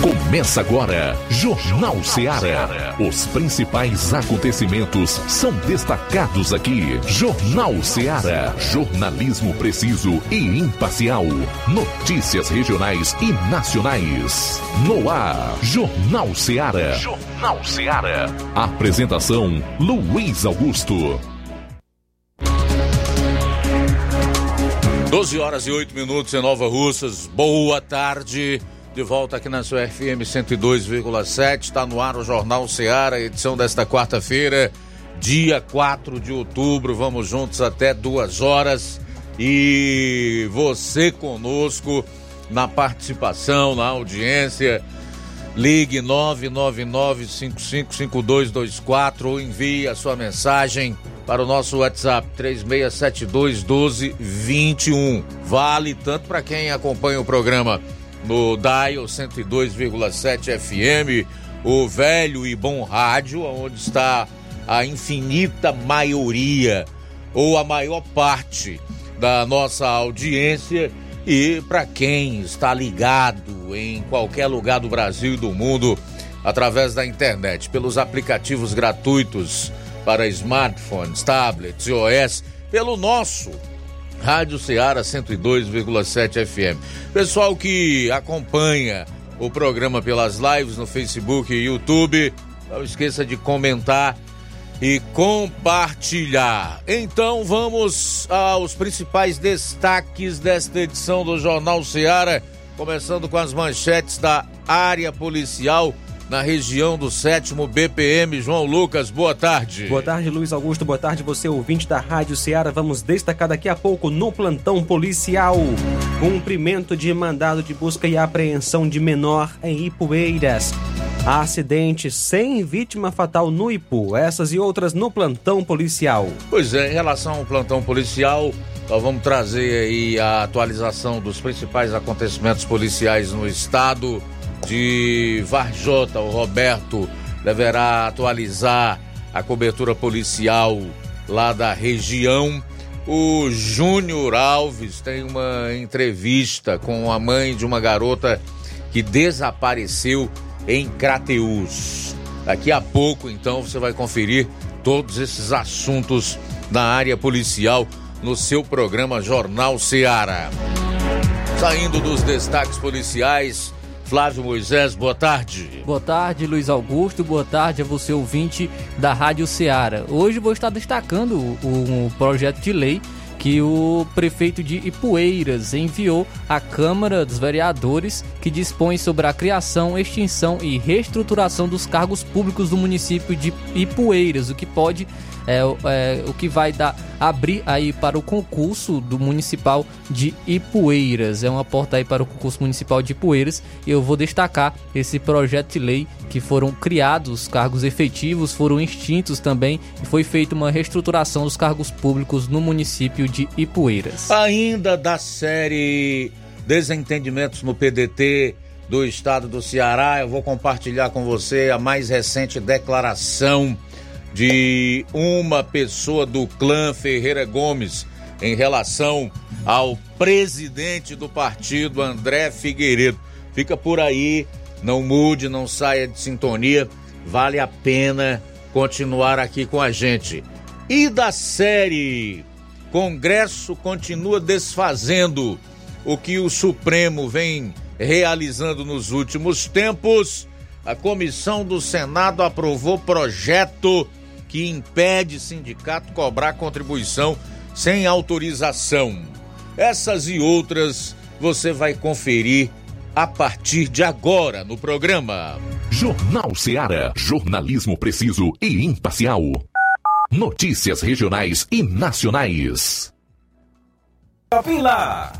Começa agora, Jornal Ceará. Os principais acontecimentos são destacados aqui. Jornal Ceará. Jornalismo preciso e imparcial. Notícias regionais e nacionais. No ar, Jornal Ceará. Jornal Ceará. Apresentação: Luiz Augusto. 12 horas e 8 minutos em Nova Russas. Boa tarde. De volta aqui na sua FM 102,7. Está no ar o Jornal Seara, edição desta quarta-feira, dia 4 de outubro. Vamos juntos até duas horas. E você conosco na participação, na audiência. Ligue 999-555224 ou envie a sua mensagem para o nosso WhatsApp 3672 1221. Vale tanto para quem acompanha o programa no Dial 102,7 FM, o velho e bom rádio, onde está a infinita maioria ou a maior parte da nossa audiência. E para quem está ligado em qualquer lugar do Brasil e do mundo através da internet, pelos aplicativos gratuitos para smartphones, tablets e OS, pelo nosso Rádio Ceará 102,7 FM. Pessoal que acompanha o programa pelas lives no Facebook e YouTube, não esqueça de comentar e compartilhar. Então vamos aos principais destaques desta edição do Jornal Ceará, começando com as manchetes da área policial na região do sétimo BPM. João Lucas, boa tarde. Boa tarde, Luiz Augusto. Boa tarde, você ouvinte da Rádio Ceará. Vamos destacar daqui a pouco no plantão policial. Cumprimento de mandado de busca e apreensão de menor em Ipueiras. Acidente sem vítima fatal no Ipu. Essas e outras no plantão policial. Pois é, em relação ao plantão policial, nós vamos trazer aí a atualização dos principais acontecimentos policiais no estado de Varjota, o Roberto deverá atualizar a cobertura policial lá da região. O Júnior Alves tem uma entrevista com a mãe de uma garota que desapareceu em Crateus. Daqui a pouco, então, você vai conferir todos esses assuntos na área policial no seu programa Jornal Seara. Saindo dos destaques policiais, Flávio Moisés, boa tarde. Boa tarde, Luiz Augusto. Boa tarde a você, ouvinte da Rádio Ceará. Hoje vou estar destacando um projeto de lei que o prefeito de Ipueiras enviou à Câmara dos Vereadores, que dispõe sobre a criação, extinção e reestruturação dos cargos públicos do município de Ipueiras, o que pode é, é, o que vai dar abrir aí para o concurso do municipal de Ipueiras. É uma porta aí para o concurso municipal de Ipueiras. Eu vou destacar esse projeto de lei que foram criados cargos efetivos, foram extintos também e foi feita uma reestruturação dos cargos públicos no município de Ipueiras. Ainda da série Desentendimentos no PDT do estado do Ceará, eu vou compartilhar com você a mais recente declaração de uma pessoa do clã Ferreira Gomes em relação ao presidente do partido, André Figueiredo. Fica por aí, não mude, não saia de sintonia, vale a pena continuar aqui com a gente. E da série Congresso continua desfazendo o que o Supremo vem realizando nos últimos tempos. A comissão do Senado aprovou projeto que impede sindicato cobrar contribuição sem autorização. Essas e outras você vai conferir a partir de agora no programa. Jornal Ceará, jornalismo preciso e imparcial. Notícias regionais e nacionais. Lá.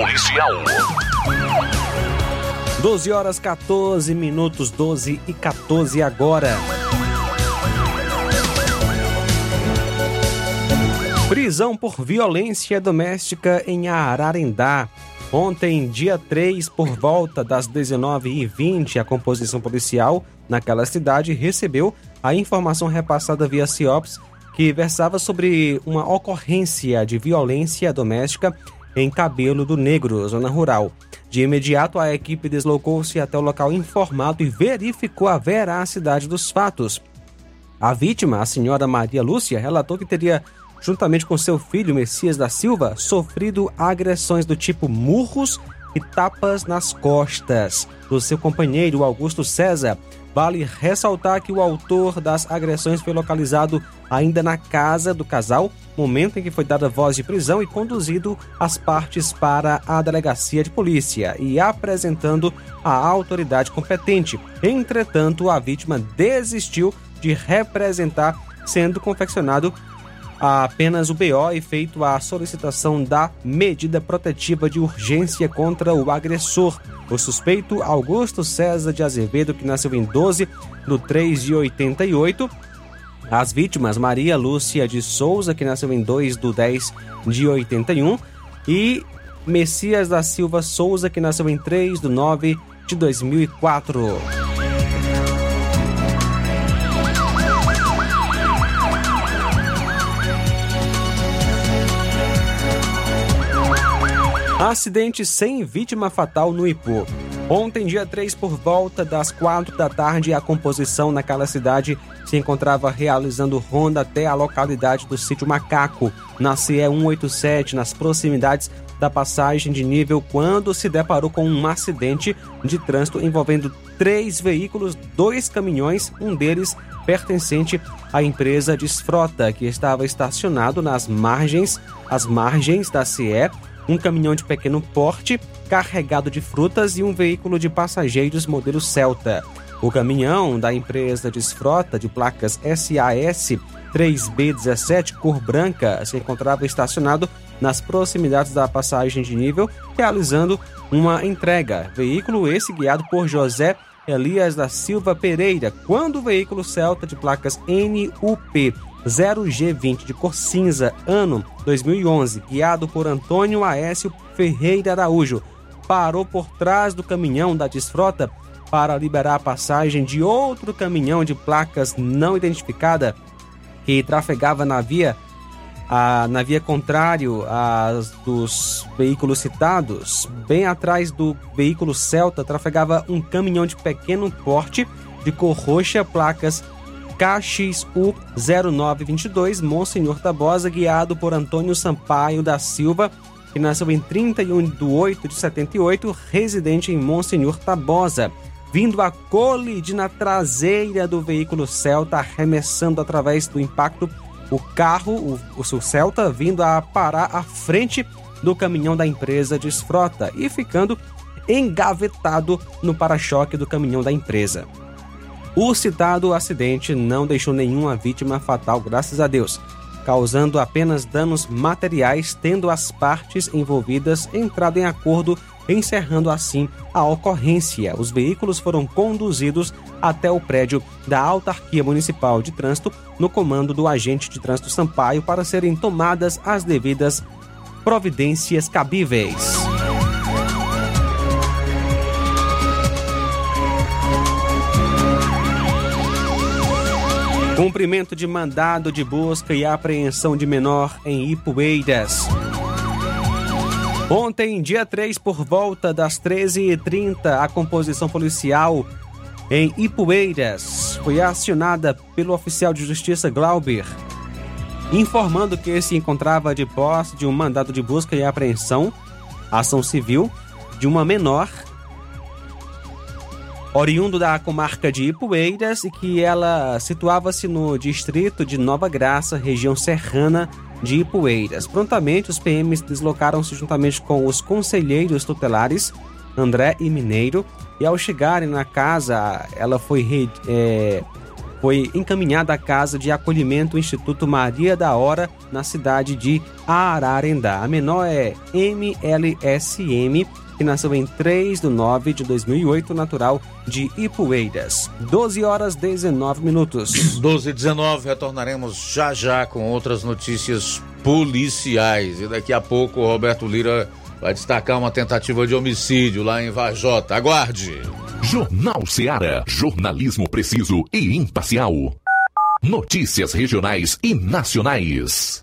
policial. 12 horas 14 minutos, 12 e 14 agora. Prisão por violência doméstica em Ararendá. Ontem, dia 3, por volta das 19h20, a composição policial naquela cidade recebeu a informação repassada via CIOPS que versava sobre uma ocorrência de violência doméstica em Cabelo do Negro, zona rural. De imediato, a equipe deslocou-se até o local informado e verificou a veracidade dos fatos. A vítima, a senhora Maria Lúcia, relatou que teria, juntamente com seu filho Messias da Silva, sofrido agressões do tipo murros e tapas nas costas do seu companheiro Augusto César. Vale ressaltar que o autor das agressões foi localizado ainda na casa do casal, momento em que foi dada voz de prisão e conduzido as partes para a delegacia de polícia e apresentando a autoridade competente. Entretanto, a vítima desistiu de representar, sendo confeccionado apenas o BO e feito a solicitação da medida protetiva de urgência contra o agressor. O suspeito Augusto César de Azevedo, que nasceu em 12 do 3 de 88. As vítimas Maria Lúcia de Souza, que nasceu em 2 do 10 de 81. E Messias da Silva Souza, que nasceu em 3 do 9 de 2004. Acidente sem vítima fatal no Ipu. Ontem, dia 3, por volta das 4 da tarde, a composição naquela cidade se encontrava realizando ronda até a localidade do sítio Macaco, na CE 187, nas proximidades da passagem de nível, quando se deparou com um acidente de trânsito envolvendo três veículos, dois caminhões, um deles pertencente à empresa Desfrota, que estava estacionado nas margens, as margens da CE um caminhão de pequeno porte carregado de frutas e um veículo de passageiros modelo Celta. O caminhão da empresa Desfrota de placas SAS 3B17 cor branca se encontrava estacionado nas proximidades da passagem de nível, realizando uma entrega. Veículo esse guiado por José Elias da Silva Pereira, quando o veículo Celta de placas NUP 0G20 de cor cinza, ano 2011, guiado por Antônio Aécio Ferreira Araújo, parou por trás do caminhão da desfrota para liberar a passagem de outro caminhão de placas não identificada que trafegava na via a, na via contrário às dos veículos citados, bem atrás do veículo Celta, trafegava um caminhão de pequeno porte de cor roxa, placas KXU 0922, Monsenhor Tabosa, guiado por Antônio Sampaio da Silva, que nasceu em 31 de 8 de 78, residente em Monsenhor Tabosa, vindo a colidir na traseira do veículo Celta, arremessando através do impacto o carro, o, o seu Celta, vindo a parar à frente do caminhão da empresa Desfrota e ficando engavetado no para-choque do caminhão da empresa. O citado acidente não deixou nenhuma vítima fatal, graças a Deus, causando apenas danos materiais, tendo as partes envolvidas entrado em acordo encerrando assim a ocorrência. Os veículos foram conduzidos até o prédio da Autarquia Municipal de Trânsito, no comando do agente de trânsito Sampaio, para serem tomadas as devidas providências cabíveis. Cumprimento de mandado de busca e apreensão de menor em Ipueiras. Ontem, dia 3, por volta das 13h30, a composição policial em Ipueiras foi acionada pelo oficial de justiça Glauber, informando que se encontrava de posse de um mandado de busca e apreensão, ação civil, de uma menor, oriundo da comarca de Ipueiras e que ela situava-se no distrito de Nova Graça, região serrana de Ipueiras. Prontamente, os PMs deslocaram-se juntamente com os conselheiros tutelares, André e Mineiro, e ao chegarem na casa, ela foi, é, foi encaminhada à casa de acolhimento Instituto Maria da Hora, na cidade de Ararendá. A menor é MLSM, que nasceu em 3 de 9 de 2008, natural de Ipueiras. 12 horas 19 minutos. 12 e 19, retornaremos já já com outras notícias policiais. E daqui a pouco o Roberto Lira vai destacar uma tentativa de homicídio lá em Vajota. Aguarde. Jornal Seara. Jornalismo preciso e imparcial. Notícias regionais e nacionais.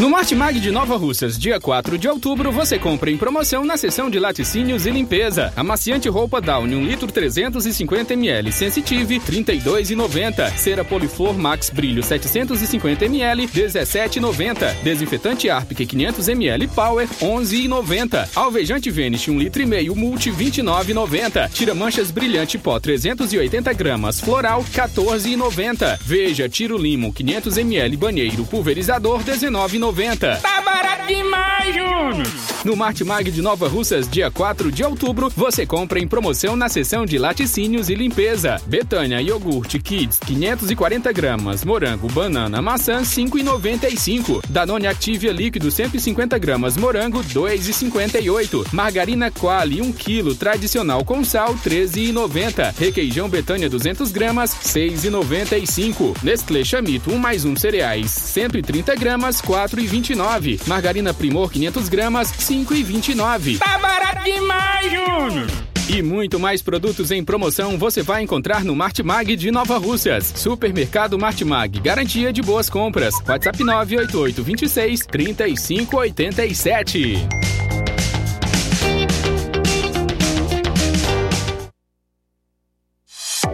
No Martimag de Nova Russas, dia 4 de outubro, você compra em promoção na seção de laticínios e limpeza. Amaciante roupa Downy 1 litro 350 ml, Sensitive 32,90. Cera Poliflor Max Brilho 750 ml, 17,90. Desinfetante Arpic 500 ml Power 11,90. Alvejante Vanish 1 litro e meio Multi 29,90. Tira manchas brilhante pó 380 gramas Floral 14,90. Veja Tiro Limo 500 ml Banheiro Pulverizador 19,90. Tá barato demais, Júnior! No Martimag de Nova Russas, dia 4 de outubro, você compra em promoção na seção de laticínios e limpeza. Betânia Iogurte Kids, 540 gramas. Morango, banana, maçã, 5,95. Danone Activia líquido, 150 gramas. Morango, 2,58. Margarina Quali, 1 kg, tradicional com sal, 13,90. Requeijão Betânia, 200 gramas, 6,95. Nestlé Chamito, 1 mais 1 cereais, 130 gramas, 4,29. Margarina Primor, 500 gramas, 5,29. Tá barato demais, Júnior! E muito mais produtos em promoção você vai encontrar no Martimag de Nova Russas. Supermercado Martimag, garantia de boas compras. WhatsApp 988 26 3587.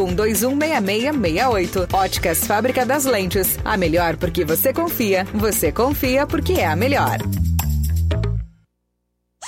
81216668. Óticas Fábrica das Lentes. A melhor porque você confia. Você confia porque é a melhor.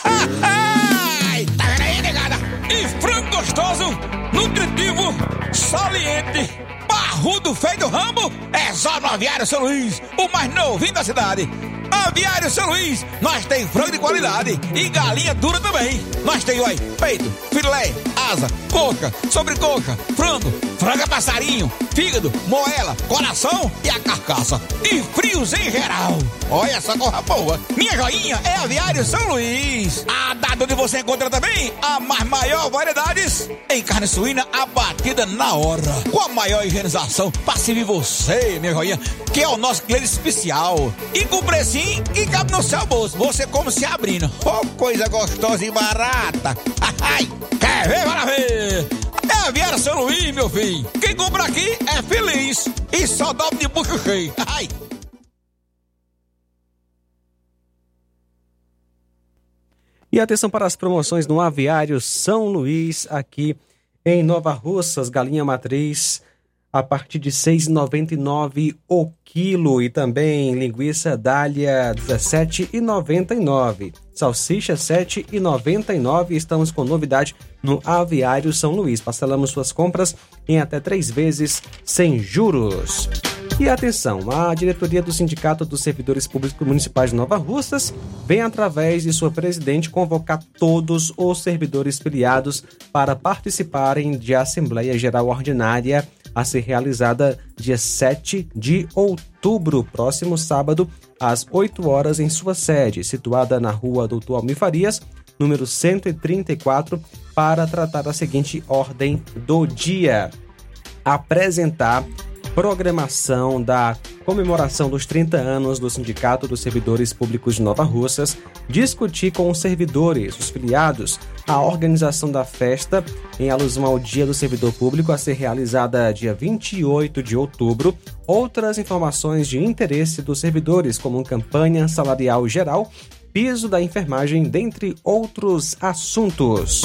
Ai, tá vendo aí, negada? E frango gostoso, nutritivo, saliente, barrudo feio do ramo, é só no Aviário São Luís, o mais novinho da cidade. Aviário São Luís, nós tem frango de qualidade e galinha dura também. Nós tem, oi, peito, filé, asa, coca, sobrecoca, frango, franga passarinho, fígado, moela, coração e a carcaça. E frios em geral. Olha essa corra boa. Minha joinha é Aviário São Luís. A data onde você encontra também a mais maior variedades em carne suína abatida na hora. Com a maior higienização para servir você, minha joinha, que é o nosso cliente especial. E com precinho e cabe no seu bolso. Você como se abrindo. Oh, coisa gostosa e barata. Ai, quer ver? Bora ver. É Aviário São Luís, meu filho. Quem compra aqui é feliz. E só dobra de bucho cheio. Ai. E atenção para as promoções no Aviário São Luís, aqui em Nova Russas, galinha matriz a partir de R$ 6,99 o quilo e também linguiça dália R$ 17,99. Salsicha R$ 7,99. Estamos com novidade no Aviário São Luís. Parcelamos suas compras em até três vezes sem juros. E atenção, a diretoria do Sindicato dos Servidores Públicos Municipais de Nova Russas vem, através de sua presidente, convocar todos os servidores filiados para participarem de Assembleia Geral Ordinária a ser realizada dia 7 de outubro, próximo sábado, às 8 horas, em sua sede, situada na rua Doutor Almir Farias, número 134, para tratar a seguinte ordem do dia: apresentar programação da comemoração dos 30 anos do Sindicato dos Servidores Públicos de Nova Russas, discutir com os servidores, os filiados, a organização da festa em alusão ao Dia do Servidor Público a ser realizada dia 28 de outubro, outras informações de interesse dos servidores, como campanha salarial geral, piso da enfermagem, dentre outros assuntos.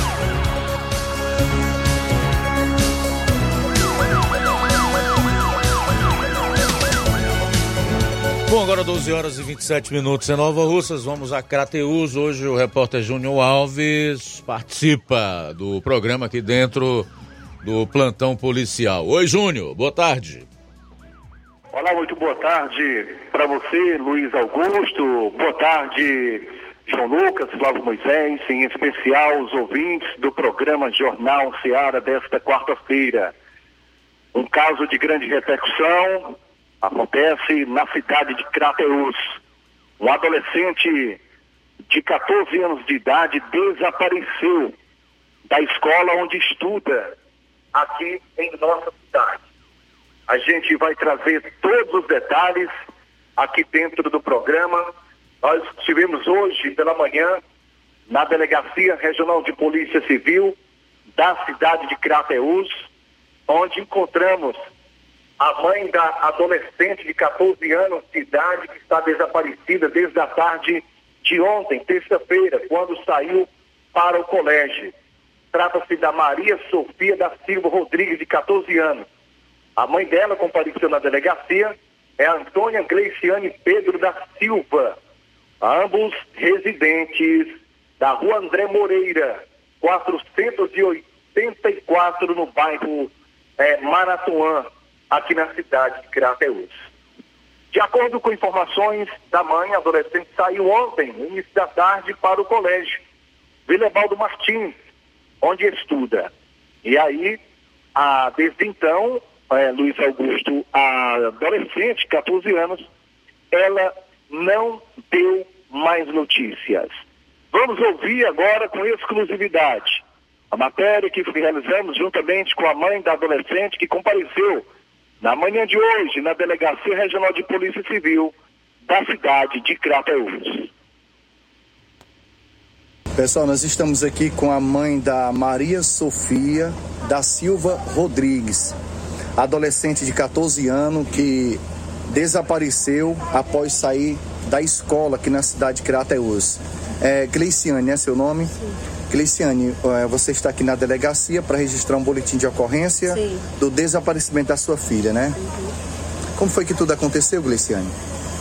Bom, agora 12 horas e 27 minutos em Nova Russas, vamos a Crateus. Hoje o repórter Júnior Alves participa do programa aqui dentro do plantão policial. Oi, Júnior, boa tarde. Olá, muito boa tarde para você, Luiz Augusto. Boa tarde, João Lucas, Flávio Moisés, em especial os ouvintes do programa Jornal Seara desta quarta-feira. Um caso de grande repercussão acontece na cidade de Crateus. Um adolescente de 14 anos de idade desapareceu da escola onde estuda aqui em nossa cidade. A gente vai trazer todos os detalhes aqui dentro do programa. Nós tivemos hoje pela manhã na Delegacia Regional de Polícia Civil da cidade de Crateús, onde encontramos a mãe da adolescente de 14 anos de idade que está desaparecida desde a tarde de ontem, terça-feira, quando saiu para o colégio. Trata-se da Maria Sofia da Silva Rodrigues, de 14 anos. A mãe dela compareceu na delegacia, é Antônia Gleiciane Pedro da Silva, ambos residentes da rua André Moreira, 484, no bairro é, Maratuã, aqui na cidade de Crateús. De acordo com informações da mãe, a adolescente saiu ontem, no início da tarde, para o colégio Vilebaldo Martins, onde estuda. E aí, a, desde então, é, Luiz Augusto, a adolescente, 14 anos, ela não deu mais notícias. Vamos ouvir agora com exclusividade a matéria que realizamos juntamente com a mãe da adolescente que compareceu na manhã de hoje na Delegacia Regional de Polícia Civil da cidade de Crateús. Pessoal, nós estamos aqui com a mãe da Maria Sofia da Silva Rodrigues, adolescente de 14 anos que desapareceu após sair da escola aqui na cidade de Crateús. É, Gleiciane, é seu nome? Sim. Gleiciane, é, você está aqui na delegacia para registrar um boletim de ocorrência Sim. do desaparecimento da sua filha, né? Uhum. Como foi que tudo aconteceu, Gleiciane?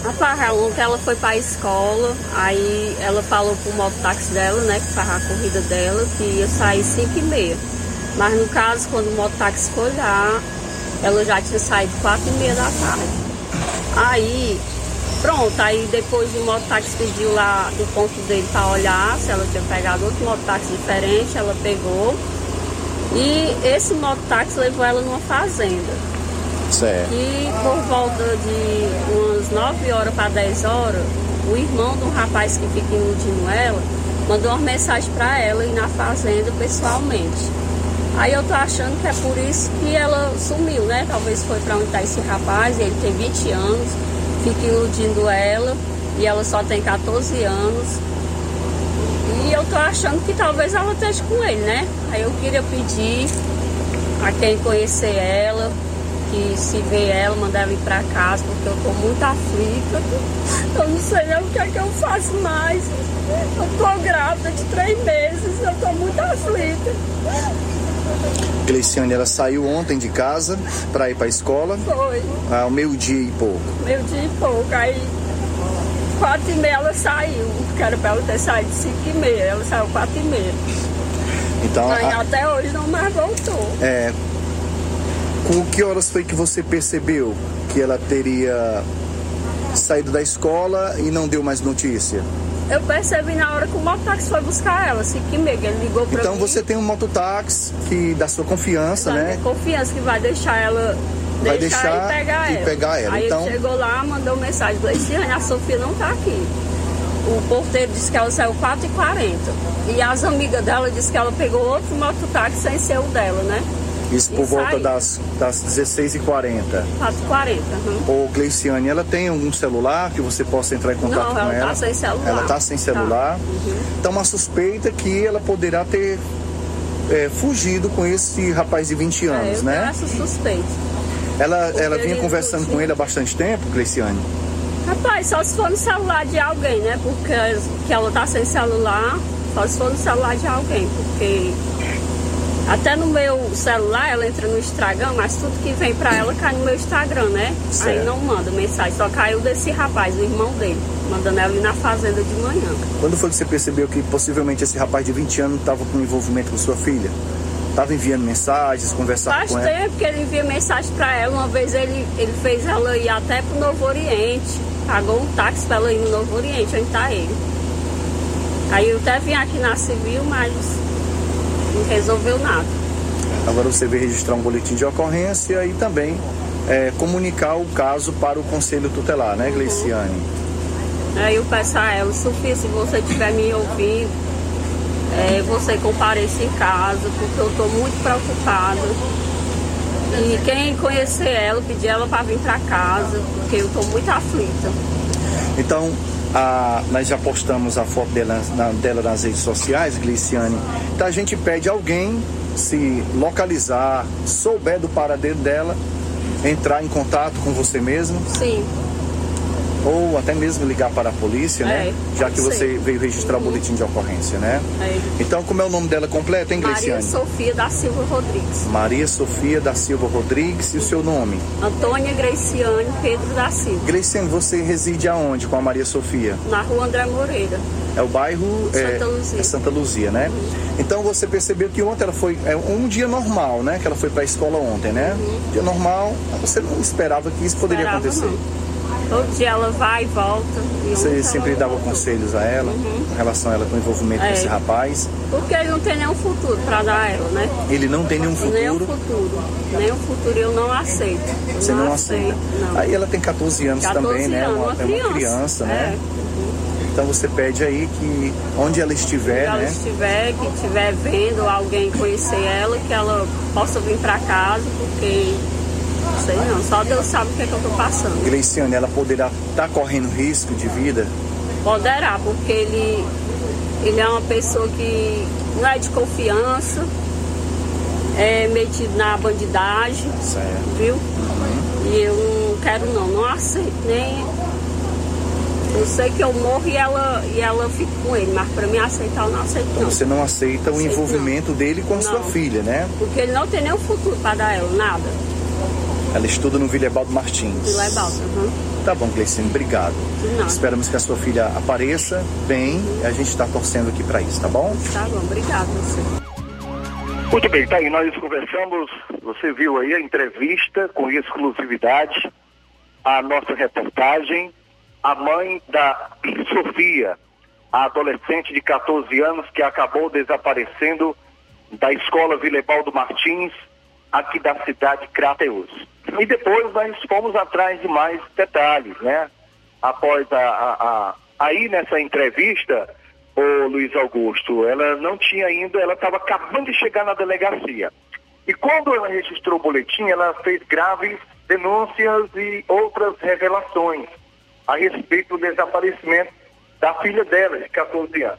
Rapaz, ontem ela foi para a escola, aí ela falou pro mototáxi dela, né, que faz a corrida dela, que ia sair 5 e meia. Mas no caso, quando o mototáxi foi lá, ela já tinha saído 4 e meia da tarde. Aí Pronto, aí depois o mototáxi pediu lá do ponto dele para olhar se ela tinha pegado outro mototáxi diferente, ela pegou. E esse mototáxi levou ela numa fazenda. Certo. E por volta de umas 9 horas para 10 horas, o irmão do rapaz que fica iludindo ela mandou uma mensagem para ela ir na fazenda pessoalmente. Aí eu tô achando que é por isso que ela sumiu, né? Talvez foi para onde está esse rapaz, ele tem 20 anos fica iludindo ela e ela só tem 14 anos. E eu tô achando que talvez ela esteja com ele, né? Aí eu queria pedir a quem conhecer ela, que se vê ela, mandar ela ir pra casa, porque eu tô muito aflita. Eu não sei nem o que é que eu faço mais. Eu tô grávida de três meses, eu tô muito aflita. Gleiciane, ela saiu ontem de casa para ir para a escola. Foi. Ao meio-dia e pouco. Meio-dia e pouco. Aí, quatro e meia ela saiu. Que era para ela ter saído cinco e meia. Ela saiu quatro e meia. Então, Aí, a... até hoje não mais voltou. É. Com que horas foi que você percebeu que ela teria saído da escola e não deu mais notícia? Eu percebi na hora que o mototáxi foi buscar ela, assim que mega, ele ligou pra então mim. Então você tem um mototáxi que da sua confiança, né? confiança que vai deixar ela vai deixar, deixar e pegar e ela. Pegar ela. Aí então... ele chegou lá, mandou mensagem, Gleiciane, a Sofia não tá aqui. O porteiro disse que ela saiu 4h40. E as amigas dela disse que ela pegou outro mototáxi sem ser o dela, né? Isso por volta das, das 16h40. 4h40, uhum. Ô Gleiciane, ela tem algum celular que você possa entrar em contato Não, com ela? ela? Tá sem celular. Ela tá sem celular. Tá. Uhum. Então uma suspeita que ela poderá ter é, fugido com esse rapaz de 20 anos, é, eu né? Essa suspeita. Ela, ela vinha conversando com ele há bastante tempo, Gleiciane? Rapaz, só se for no celular de alguém, né? Porque que ela tá sem celular, só se for no celular de alguém, porque até no meu celular ela entra no Instagram, mas tudo que vem pra ela cai no meu Instagram, né? Certo. Aí não manda mensagem, só caiu desse rapaz, o irmão dele, mandando ela ir na fazenda de manhã. Quando foi que você percebeu que possivelmente esse rapaz de 20 anos estava com envolvimento com sua filha? Estava enviando mensagens, conversando Faz com ela? tempo que ele envia mensagem pra ela. Uma vez ele, ele fez ela ir até pro Novo Oriente. Pagou um táxi pra ela ir no Novo Oriente, onde tá ele. Aí eu até vim aqui na Civil, mas não resolveu nada. Agora você vai registrar um boletim de ocorrência e também é, comunicar o caso para o Conselho Tutelar, né, Gleiciane? Aí eu peço a ela, Sofia, se você estiver me ouvindo, é, você compareça em casa, porque eu estou muito preocupada. E quem conhecer ela, pedir ela para vir para casa, porque eu estou muito aflita. Então, a- nós já postamos a foto dela, na- dela nas redes sociais, Gliciane. Então a gente pede alguém se localizar, souber do paradeiro dela, entrar em contato com você mesmo. Sim. Ou até mesmo ligar para a polícia, né? É, Já que você ser. veio registrar o boletim de ocorrência, né? É. Então, como é o nome dela completo, hein, Maria Gliciane? Sofia da Silva Rodrigues. Maria Sofia da Silva Rodrigues e o seu nome? Antônia Graciane Pedro da Silva. Gleiciane, você reside aonde com a Maria Sofia? Na rua André Moreira. É o bairro é, Santa Luzia. é Santa Luzia, né? Então você percebeu que ontem ela foi é um dia normal, né? Que ela foi para a escola ontem, né? Dia normal, você não esperava que isso poderia Uhum. Esperava, acontecer. Todo dia ela vai e volta. E Você sempre ela dava voltou. conselhos a ela em relação a ela com o envolvimento É. com esse rapaz. Porque ele não tem nenhum futuro para dar a ela, né? Ele não tem nenhum Nenhum futuro. futuro. Nenhum futuro eu não aceito. Eu Você não aceita. Não. Aí ela tem 14 anos 14 também, né? anos, Uma, uma é uma criança, criança, é. né? Então você pede aí que onde ela estiver, ela né? estiver, que estiver vendo alguém conhecer ela, que ela possa vir para casa, porque não sei não, só Deus sabe o que, é que eu tô passando. Gleiciane, ela poderá estar correndo risco de vida. Poderá, porque ele, ele é uma pessoa que não é de confiança, é metido na bandidagem, Certo. viu? E eu não quero não, não aceito nem. Eu sei que eu morro e ela, e ela fica com ele, mas pra mim aceitar eu não aceito Então não. você não aceita o Aceito envolvimento dele com a sua Não. filha, né? Porque ele não tem nenhum futuro para dar ela, nada. Ela estuda no Vilhebaldo Martins. Balsa, uhum. Tá bom, Gleiciane, obrigado. nada. Esperamos que a sua filha apareça bem e a gente está torcendo aqui para isso, tá bom? Tá bom, obrigado você. Muito bem, tá aí, nós conversamos, você viu aí a entrevista com exclusividade, a nossa reportagem, a mãe da Sofia, a adolescente de 14 anos que acabou desaparecendo da escola Vilebaldo Martins, aqui da cidade de Crateus. E depois nós fomos atrás de mais detalhes, né? Após a, a- a- aí nessa entrevista, o Luiz Augusto, ela não tinha ainda, ela estava acabando de chegar na delegacia. E quando ela registrou o boletim, ela fez graves denúncias e outras revelações a respeito do desaparecimento da filha dela, de 14 anos.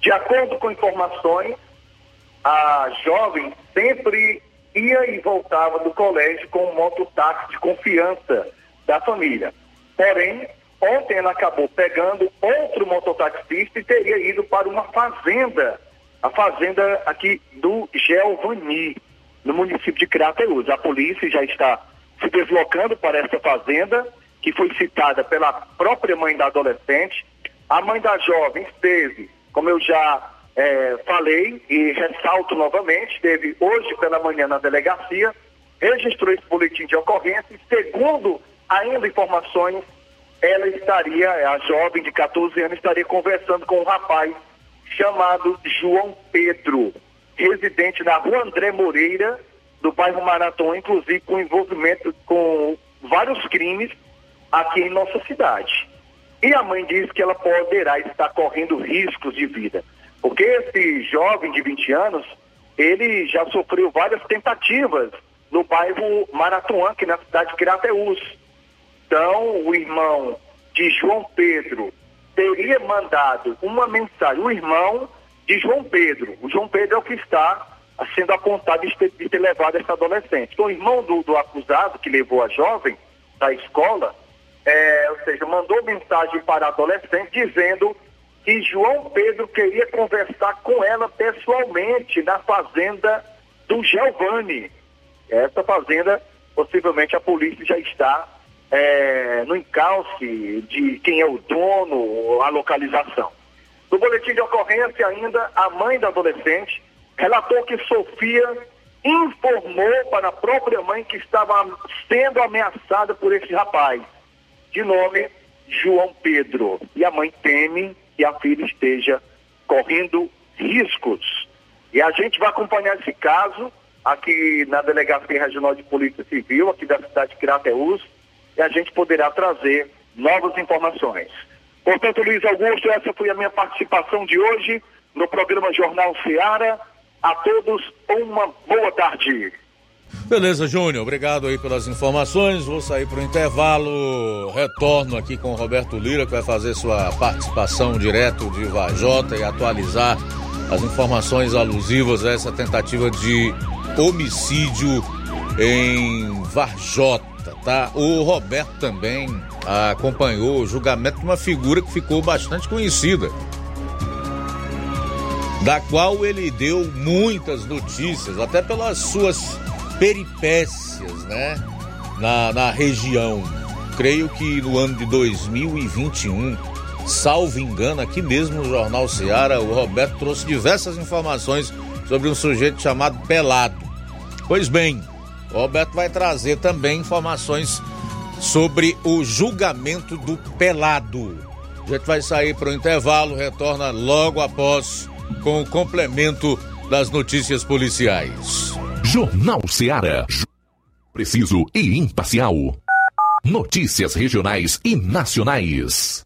De acordo com informações, a jovem sempre ia e voltava do colégio com um mototáxi de confiança da família. Porém, ontem ela acabou pegando outro mototaxista e teria ido para uma fazenda, a fazenda aqui do Gelvani, no município de Crateus. A polícia já está se deslocando para essa fazenda, que foi citada pela própria mãe da adolescente. A mãe da jovem esteve, como eu já eh, falei e ressalto novamente, esteve hoje pela manhã na delegacia, registrou esse boletim de ocorrência e, segundo ainda informações, ela estaria, a jovem de 14 anos, estaria conversando com um rapaz chamado João Pedro, residente na rua André Moreira, do bairro Maratão, inclusive com envolvimento com vários crimes aqui em nossa cidade. E a mãe diz que ela poderá estar correndo riscos de vida. Porque esse jovem de 20 anos, ele já sofreu várias tentativas no bairro Maratuã, aqui na cidade de Crateús. Então, o irmão de João Pedro teria mandado uma mensagem, o irmão de João Pedro. O João Pedro é o que está sendo apontado de ter, de ter levado essa adolescente. Então, o irmão do, do acusado, que levou a jovem da escola, é, ou seja, mandou mensagem para a adolescente dizendo que João Pedro queria conversar com ela pessoalmente na fazenda do Giovanni. Essa fazenda, possivelmente a polícia já está é, no encalce de quem é o dono, a localização. No boletim de ocorrência ainda, a mãe da adolescente relatou que Sofia informou para a própria mãe que estava sendo ameaçada por esse rapaz, de nome João Pedro. E a mãe teme que a filha esteja correndo riscos. E a gente vai acompanhar esse caso aqui na Delegacia Regional de Polícia Civil, aqui da cidade de Crateús, e a gente poderá trazer novas informações. Portanto, Luiz Augusto, essa foi a minha participação de hoje no programa Jornal Seara. A todos, uma boa tarde. Beleza, Júnior, obrigado aí pelas informações. Vou sair para o intervalo. Retorno aqui com o Roberto Lira, que vai fazer sua participação direto de Vajota e atualizar as informações alusivas a essa tentativa de homicídio em Varjota, tá? O Roberto também acompanhou o julgamento de uma figura que ficou bastante conhecida, da qual ele deu muitas notícias, até pelas suas peripécias, né? Na, na região. Creio que no ano de 2021, salvo engano, aqui mesmo no Jornal Seara, o Roberto trouxe diversas informações sobre um sujeito chamado Pelado. Pois bem, o Roberto vai trazer também informações sobre o julgamento do Pelado. A gente vai sair para o intervalo, retorna logo após com o complemento das notícias policiais. Jornal Seara. Preciso e imparcial. Notícias regionais e nacionais.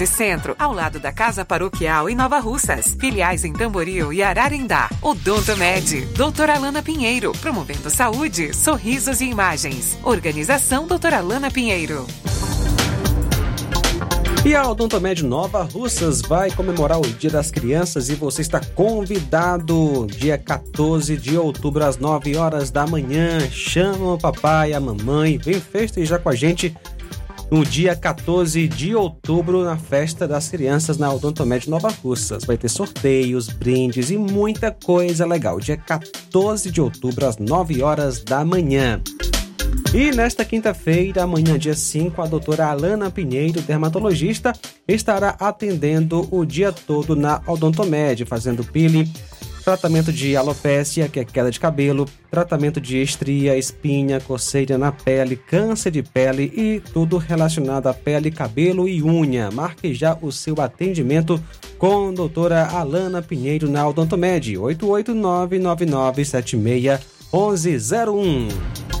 Centro, ao lado da Casa Paroquial em Nova Russas. Filiais em Tamboril e Ararendá. Odonto Med, doutora Alana Pinheiro, promovendo saúde, sorrisos e imagens. Organização doutora Alana Pinheiro. E a Odontomed Nova Russas vai comemorar o Dia das Crianças e você está convidado dia 14 de outubro às 9 horas da manhã. Chama o papai, a mamãe, vem festejar com a gente no dia 14 de outubro na festa das crianças na Odontomed Nova Russas. Vai ter sorteios, brindes e muita coisa legal. Dia 14 de outubro às 9 horas da manhã. E nesta quinta-feira, amanhã, dia 5, a doutora Alana Pinheiro, dermatologista, estará atendendo o dia todo na Odontomed, fazendo peeling, tratamento de alopécia, que é queda de cabelo, tratamento de estria, espinha, coceira na pele, câncer de pele e tudo relacionado à pele, cabelo e unha. Marque já o seu atendimento com a doutora Alana Pinheiro na Odontomed, 88999761101.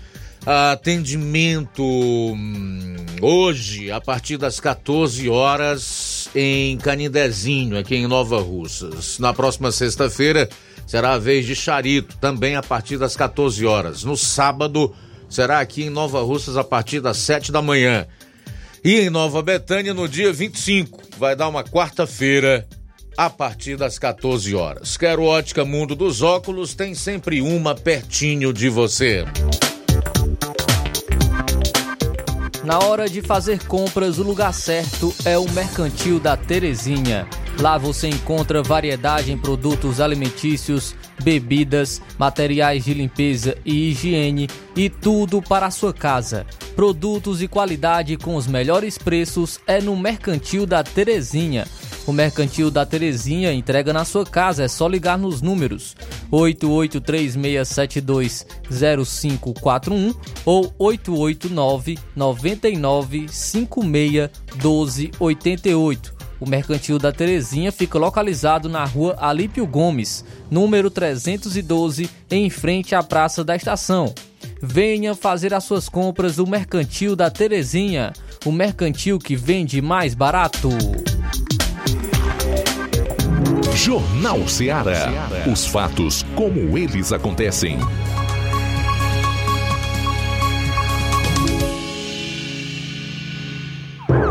atendimento hum, hoje a partir das 14 horas em Canindezinho, aqui em Nova Russas. Na próxima sexta-feira será a vez de Charito, também a partir das 14 horas. No sábado será aqui em Nova Russas a partir das 7 da manhã. E em Nova Betânia no dia 25, vai dar uma quarta-feira a partir das 14 horas. Quero ótica Mundo dos Óculos, tem sempre uma pertinho de você. Na hora de fazer compras, o lugar certo é o Mercantil da Terezinha. Lá você encontra variedade em produtos alimentícios, bebidas, materiais de limpeza e higiene e tudo para a sua casa. Produtos e qualidade com os melhores preços é no Mercantil da Terezinha. O Mercantil da Terezinha entrega na sua casa, é só ligar nos números 8836720541 ou 889 99 1288. O Mercantil da Terezinha fica localizado na rua Alípio Gomes, número 312, em frente à Praça da Estação. Venha fazer as suas compras no Mercantil da Terezinha, o mercantil que vende mais barato. Jornal Ceará. Os fatos como eles acontecem.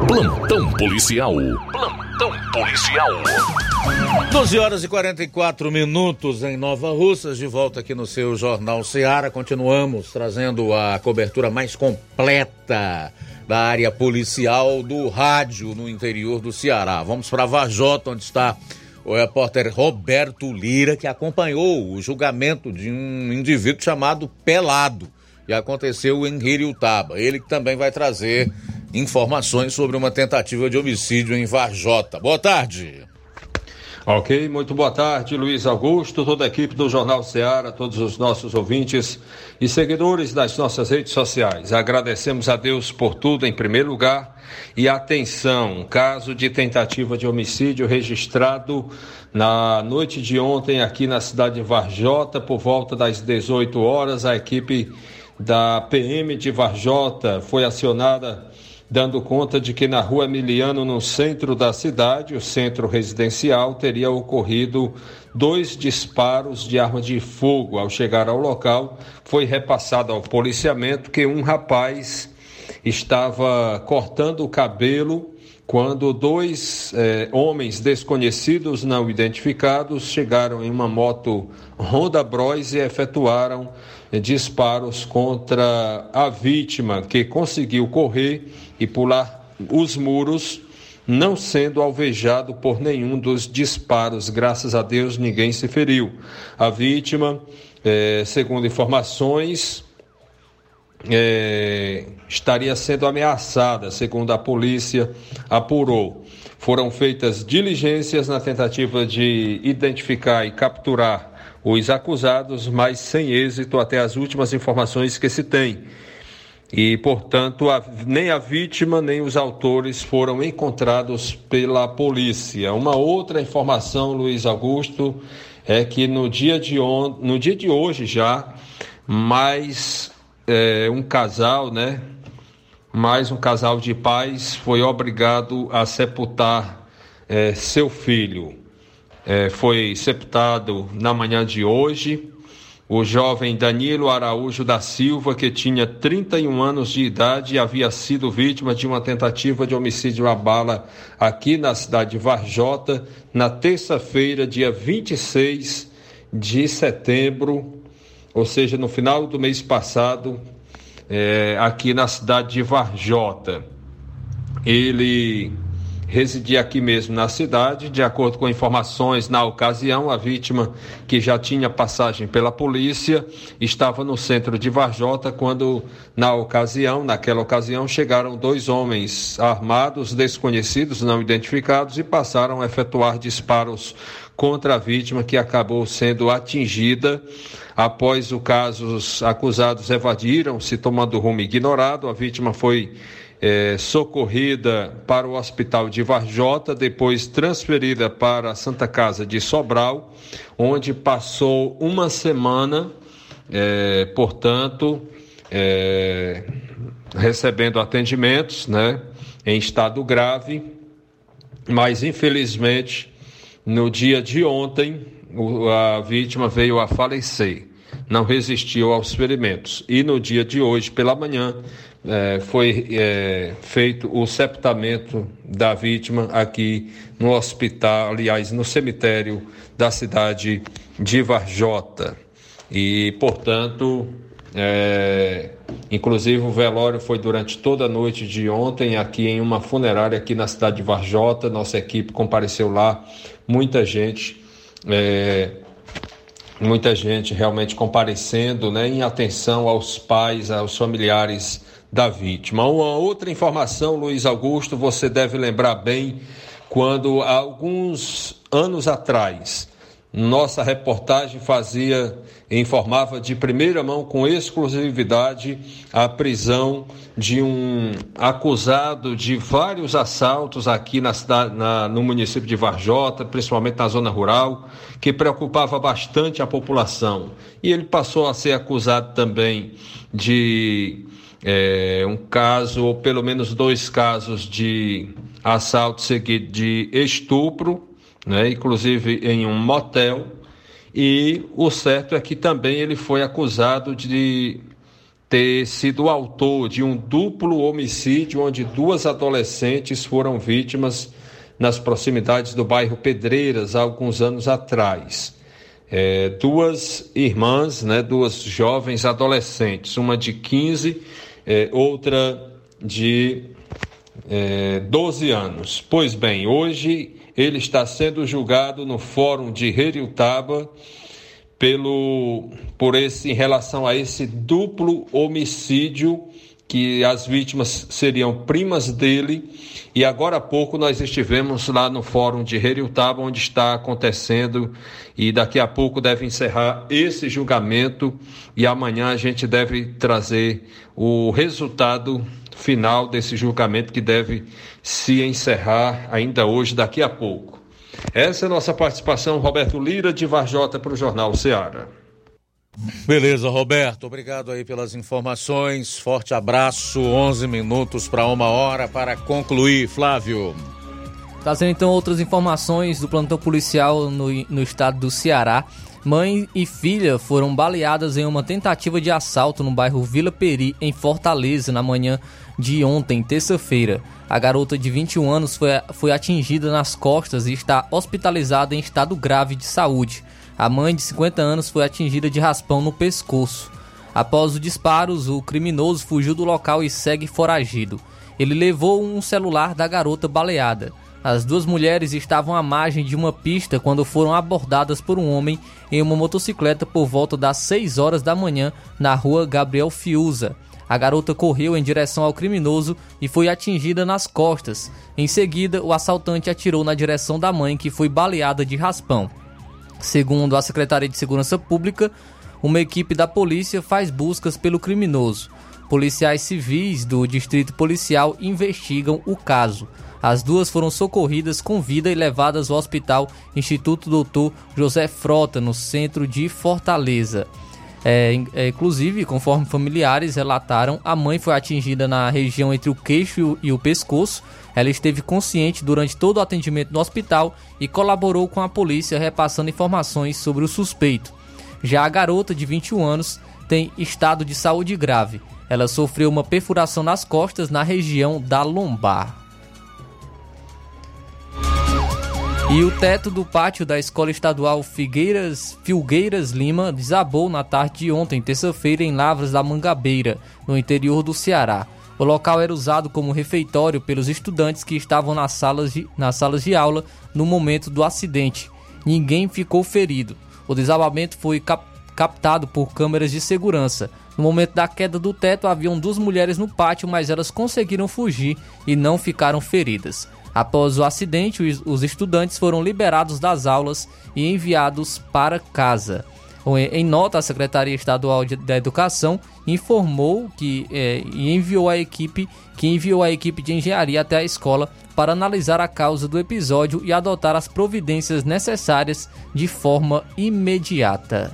Plantão policial. Plantão policial. 12 horas e 44 minutos em Nova Russas, de volta aqui no seu Jornal Ceará. Continuamos trazendo a cobertura mais completa da área policial do rádio no interior do Ceará. Vamos para Vajota, onde está o repórter Roberto Lira, que acompanhou o julgamento de um indivíduo chamado Pelado, que aconteceu em Hiriutaba. Ele que também vai trazer informações sobre uma tentativa de homicídio em Varjota. Boa tarde. Ok, muito boa tarde, Luiz Augusto, toda a equipe do Jornal Ceará, todos os nossos ouvintes e seguidores das nossas redes sociais. Agradecemos a Deus por tudo em primeiro lugar e atenção, caso de tentativa de homicídio registrado na noite de ontem aqui na cidade de Varjota, por volta das 18 horas, a equipe da PM de Varjota foi acionada dando conta de que na rua Emiliano, no centro da cidade, o centro residencial, teria ocorrido dois disparos de arma de fogo. Ao chegar ao local, foi repassado ao policiamento que um rapaz estava cortando o cabelo quando dois eh, homens desconhecidos não identificados chegaram em uma moto Honda Bros e efetuaram disparos contra a vítima, que conseguiu correr e pular os muros, não sendo alvejado por nenhum dos disparos. Graças a Deus, ninguém se feriu. A vítima, eh, segundo informações, é, estaria sendo ameaçada, segundo a polícia apurou. Foram feitas diligências na tentativa de identificar e capturar os acusados, mas sem êxito até as últimas informações que se tem. E, portanto, a, nem a vítima nem os autores foram encontrados pela polícia. Uma outra informação, Luiz Augusto, é que no dia de, on, no dia de hoje já, mais é, um casal, né? Mais um casal de pais foi obrigado a sepultar é, seu filho. É, foi sepultado na manhã de hoje. O jovem Danilo Araújo da Silva, que tinha 31 anos de idade e havia sido vítima de uma tentativa de homicídio à bala aqui na cidade de Varjota, na terça-feira, dia 26 de setembro ou seja, no final do mês passado, é, aqui na cidade de Varjota. Ele residia aqui mesmo na cidade. De acordo com informações na ocasião, a vítima, que já tinha passagem pela polícia, estava no centro de Varjota quando, na ocasião, naquela ocasião, chegaram dois homens armados, desconhecidos, não identificados, e passaram a efetuar disparos contra a vítima que acabou sendo atingida. Após o caso, os acusados evadiram, se tomando rumo ignorado. A vítima foi é, socorrida para o hospital de Varjota, depois transferida para a Santa Casa de Sobral, onde passou uma semana, é, portanto, é, recebendo atendimentos, né, em estado grave, mas infelizmente no dia de ontem, a vítima veio a falecer, não resistiu aos ferimentos. E no dia de hoje, pela manhã, é, foi é, feito o sepultamento da vítima aqui no hospital, aliás, no cemitério da cidade de Varjota. E, portanto, é, inclusive o velório foi durante toda a noite de ontem aqui em uma funerária aqui na cidade de Varjota. Nossa equipe compareceu lá, muita gente. É, muita gente realmente comparecendo né, em atenção aos pais, aos familiares da vítima. Uma outra informação, Luiz Augusto, você deve lembrar bem quando há alguns anos atrás nossa reportagem fazia, informava de primeira mão, com exclusividade, a prisão de um acusado de vários assaltos aqui na, na, no município de Varjota, principalmente na zona rural, que preocupava bastante a população. E ele passou a ser acusado também de é, um caso, ou pelo menos dois casos de assalto seguido de estupro né, inclusive em um motel. E o certo é que também ele foi acusado de ter sido autor de um duplo homicídio onde duas adolescentes foram vítimas nas proximidades do bairro Pedreiras há alguns anos atrás. É, duas irmãs, né, duas jovens adolescentes, uma de 15, é, outra de é, 12 anos. Pois bem, hoje ele está sendo julgado no Fórum de Heriutaba pelo por esse em relação a esse duplo homicídio que as vítimas seriam primas dele e agora há pouco nós estivemos lá no Fórum de Heriutaba onde está acontecendo e daqui a pouco deve encerrar esse julgamento e amanhã a gente deve trazer o resultado final desse julgamento que deve se encerrar ainda hoje, daqui a pouco. Essa é a nossa participação, Roberto Lira, de Varjota, para o Jornal Ceará. Beleza, Roberto. Obrigado aí pelas informações. Forte abraço. 11 minutos para uma hora para concluir, Flávio. Trazendo então outras informações do plantão policial no, no estado do Ceará. Mãe e filha foram baleadas em uma tentativa de assalto no bairro Vila Peri, em Fortaleza, na manhã de ontem, terça-feira. A garota de 21 anos foi, foi atingida nas costas e está hospitalizada em estado grave de saúde. A mãe de 50 anos foi atingida de raspão no pescoço. Após os disparos, o criminoso fugiu do local e segue foragido. Ele levou um celular da garota baleada. As duas mulheres estavam à margem de uma pista quando foram abordadas por um homem em uma motocicleta por volta das 6 horas da manhã na rua Gabriel Fiuza. A garota correu em direção ao criminoso e foi atingida nas costas. Em seguida, o assaltante atirou na direção da mãe, que foi baleada de raspão. Segundo a Secretaria de Segurança Pública, uma equipe da polícia faz buscas pelo criminoso. Policiais civis do distrito policial investigam o caso. As duas foram socorridas com vida e levadas ao Hospital Instituto Doutor José Frota, no centro de Fortaleza. É, é, inclusive, conforme familiares relataram, a mãe foi atingida na região entre o queixo e o pescoço. Ela esteve consciente durante todo o atendimento no hospital e colaborou com a polícia, repassando informações sobre o suspeito. Já a garota, de 21 anos, tem estado de saúde grave. Ela sofreu uma perfuração nas costas na região da lombar. E o teto do pátio da Escola Estadual Figueiras, Filgueiras Lima desabou na tarde de ontem, terça-feira, em Lavras da Mangabeira, no interior do Ceará. O local era usado como refeitório pelos estudantes que estavam nas salas de, nas salas de aula no momento do acidente. Ninguém ficou ferido. O desabamento foi cap captado por câmeras de segurança. No momento da queda do teto, haviam duas mulheres no pátio, mas elas conseguiram fugir e não ficaram feridas. Após o acidente, os estudantes foram liberados das aulas e enviados para casa. Em nota, a Secretaria Estadual da Educação informou que é, enviou a equipe que enviou a equipe de engenharia até a escola para analisar a causa do episódio e adotar as providências necessárias de forma imediata.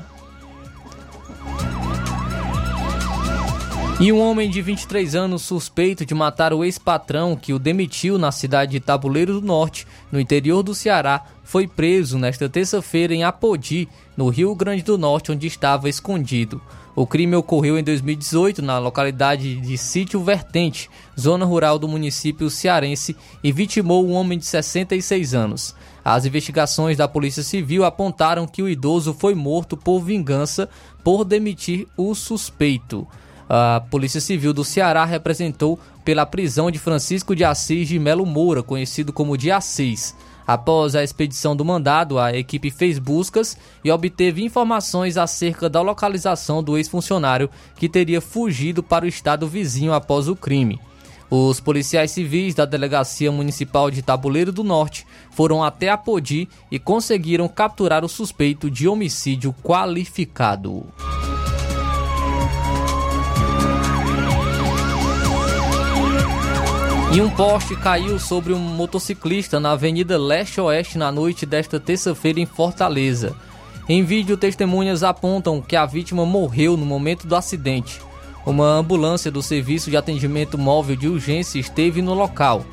E um homem de 23 anos suspeito de matar o ex-patrão que o demitiu na cidade de Tabuleiro do Norte, no interior do Ceará, foi preso nesta terça-feira em Apodi, no Rio Grande do Norte, onde estava escondido. O crime ocorreu em 2018 na localidade de Sítio Vertente, zona rural do município cearense, e vitimou um homem de 66 anos. As investigações da Polícia Civil apontaram que o idoso foi morto por vingança por demitir o suspeito. A Polícia Civil do Ceará representou pela prisão de Francisco de Assis de Melo Moura, conhecido como de Assis. Após a expedição do mandado, a equipe fez buscas e obteve informações acerca da localização do ex-funcionário que teria fugido para o estado vizinho após o crime. Os policiais civis da Delegacia Municipal de Tabuleiro do Norte foram até Apodi e conseguiram capturar o suspeito de homicídio qualificado. E um poste caiu sobre um motociclista na Avenida Leste-Oeste na noite desta terça-feira em Fortaleza. Em vídeo, testemunhas apontam que a vítima morreu no momento do acidente. Uma ambulância do Serviço de Atendimento Móvel de Urgência esteve no local.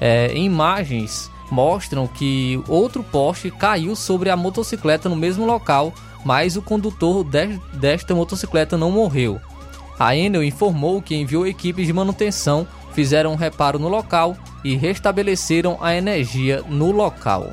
É, imagens mostram que outro poste caiu sobre a motocicleta no mesmo local, mas o condutor de, desta motocicleta não morreu. A Enel informou que enviou equipes de manutenção fizeram um reparo no local e restabeleceram a energia no local.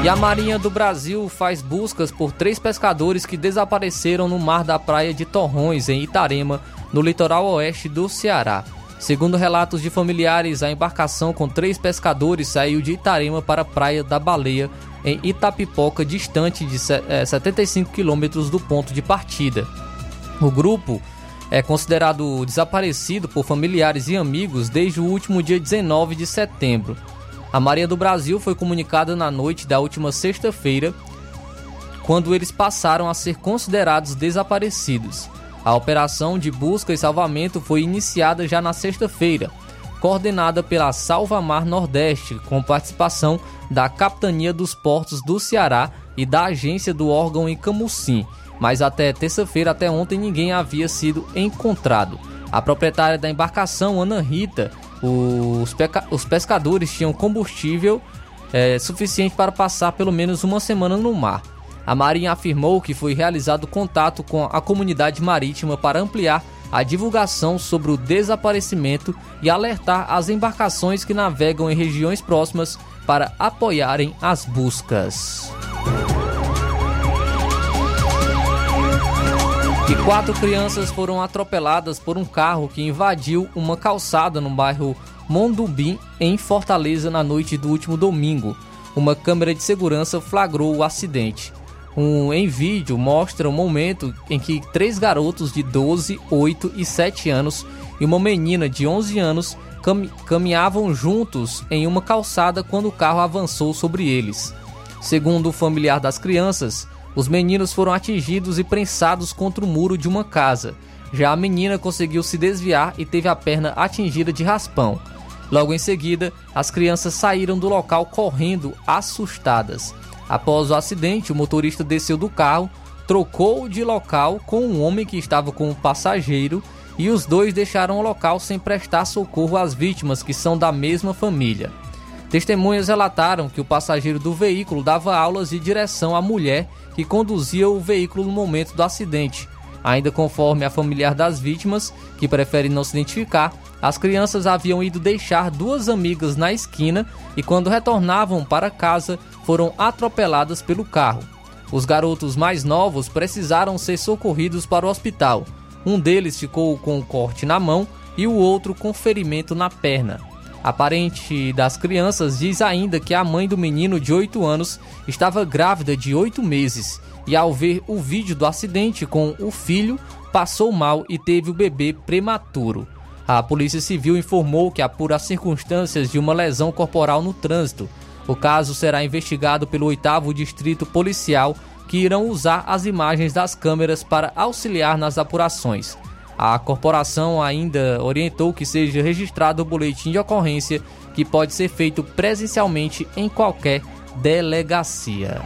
E a Marinha do Brasil faz buscas por três pescadores que desapareceram no mar da praia de Torrões, em Itarema, no litoral oeste do Ceará. Segundo relatos de familiares, a embarcação com três pescadores saiu de Itarema para a Praia da Baleia, em Itapipoca, distante de 75 quilômetros do ponto de partida. O grupo é considerado desaparecido por familiares e amigos desde o último dia 19 de setembro. A Marinha do Brasil foi comunicada na noite da última sexta-feira, quando eles passaram a ser considerados desaparecidos. A operação de busca e salvamento foi iniciada já na sexta-feira, coordenada pela Salva Mar Nordeste, com participação da Capitania dos Portos do Ceará e da agência do órgão em Camusim, mas até terça-feira, até ontem, ninguém havia sido encontrado. A proprietária da embarcação, Ana Rita, os, os pescadores tinham combustível é, suficiente para passar pelo menos uma semana no mar. A Marinha afirmou que foi realizado contato com a comunidade marítima para ampliar a divulgação sobre o desaparecimento e alertar as embarcações que navegam em regiões próximas para apoiarem as buscas. E quatro crianças foram atropeladas por um carro que invadiu uma calçada no bairro Mondubim, em Fortaleza, na noite do último domingo. Uma câmera de segurança flagrou o acidente um, em vídeo mostra o um momento em que três garotos de 12, 8 e 7 anos e uma menina de 11 anos cam caminhavam juntos em uma calçada quando o carro avançou sobre eles. Segundo o familiar das crianças, os meninos foram atingidos e prensados contra o muro de uma casa. Já a menina conseguiu se desviar e teve a perna atingida de raspão. Logo em seguida, as crianças saíram do local correndo assustadas. Após o acidente, o motorista desceu do carro, trocou de local com um homem que estava com o um passageiro e os dois deixaram o local sem prestar socorro às vítimas, que são da mesma família. Testemunhas relataram que o passageiro do veículo dava aulas de direção à mulher que conduzia o veículo no momento do acidente. Ainda conforme a familiar das vítimas, que prefere não se identificar, as crianças haviam ido deixar duas amigas na esquina e, quando retornavam para casa, foram atropeladas pelo carro. Os garotos mais novos precisaram ser socorridos para o hospital. Um deles ficou com um corte na mão e o outro com ferimento na perna. A parente das crianças diz ainda que a mãe do menino de 8 anos estava grávida de 8 meses e, ao ver o vídeo do acidente com o filho, passou mal e teve o bebê prematuro. A Polícia Civil informou que apura as circunstâncias de uma lesão corporal no trânsito o caso será investigado pelo 8 Distrito Policial, que irão usar as imagens das câmeras para auxiliar nas apurações. A corporação ainda orientou que seja registrado o boletim de ocorrência, que pode ser feito presencialmente em qualquer delegacia.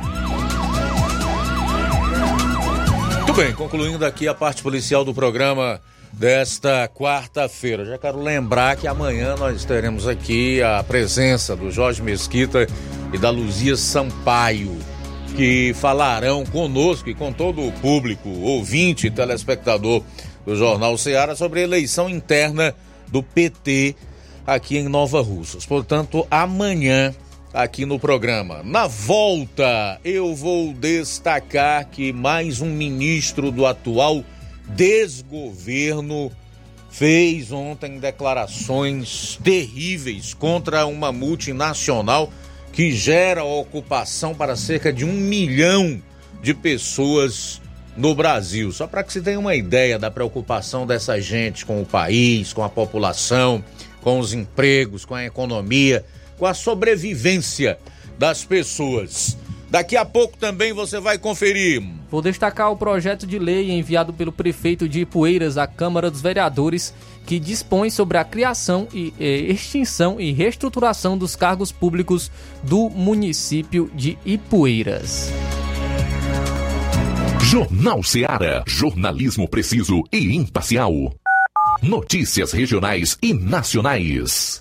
Bem, concluindo aqui a parte policial do programa desta quarta-feira. Já quero lembrar que amanhã nós teremos aqui a presença do Jorge Mesquita e da Luzia Sampaio, que falarão conosco e com todo o público, ouvinte e telespectador do Jornal Ceará sobre a eleição interna do PT aqui em Nova Russas. Portanto, amanhã aqui no programa. Na volta, eu vou destacar que mais um ministro do atual desgoverno fez ontem declarações terríveis contra uma multinacional que gera ocupação para cerca de um milhão de pessoas no Brasil. Só para que se tenha uma ideia da preocupação dessa gente com o país, com a população, com os empregos, com a economia, com a sobrevivência das pessoas. Daqui a pouco também você vai conferir. Vou destacar o projeto de lei enviado pelo prefeito de Ipueiras à Câmara dos Vereadores, que dispõe sobre a criação e extinção e reestruturação dos cargos públicos do município de Ipueiras. Jornal Ceará, jornalismo preciso e imparcial. Notícias regionais e nacionais.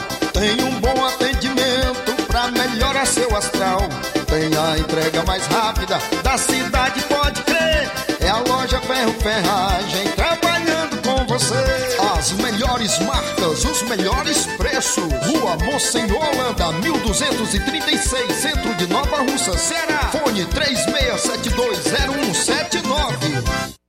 Melhorar seu astral. Tem a entrega mais rápida da cidade, pode crer. É a loja Ferro Ferragem trabalhando com você. As melhores marcas, os melhores preços. Rua Mocenola, Holanda, 1236, centro de Nova Russa, Ceará. Fone 36720179.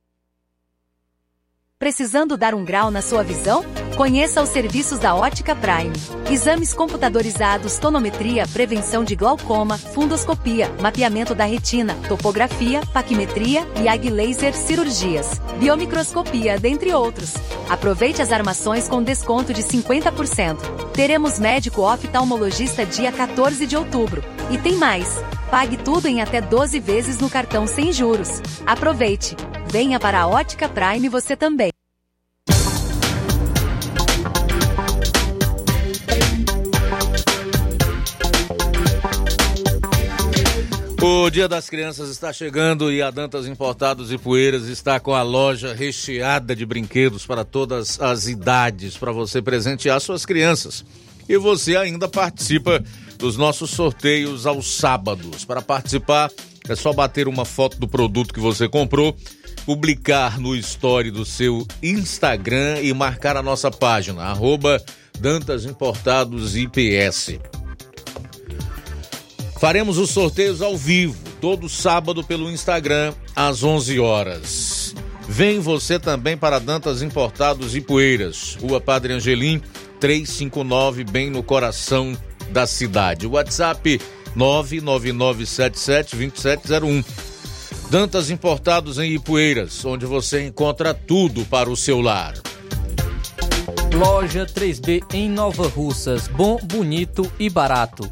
Precisando dar um grau na sua visão? Conheça os serviços da Ótica Prime. Exames computadorizados, tonometria, prevenção de glaucoma, fundoscopia, mapeamento da retina, topografia, paquimetria e ag laser cirurgias, biomicroscopia, dentre outros. Aproveite as armações com desconto de 50%. Teremos médico oftalmologista dia 14 de outubro. E tem mais. Pague tudo em até 12 vezes no cartão sem juros. Aproveite. Venha para a Ótica Prime você também. O Dia das Crianças está chegando e a Dantas Importados e Poeiras está com a loja recheada de brinquedos para todas as idades, para você presentear suas crianças. E você ainda participa dos nossos sorteios aos sábados. Para participar, é só bater uma foto do produto que você comprou, publicar no story do seu Instagram e marcar a nossa página, arroba Dantas Importados IPS. Faremos os sorteios ao vivo todo sábado pelo Instagram às 11 horas. Vem você também para Dantas Importados e Poeiras, Rua Padre Angelim, 359, bem no coração da cidade. WhatsApp 999772701. Dantas Importados em Ipueiras, onde você encontra tudo para o seu lar. Loja 3B em Nova Russas. Bom, bonito e barato.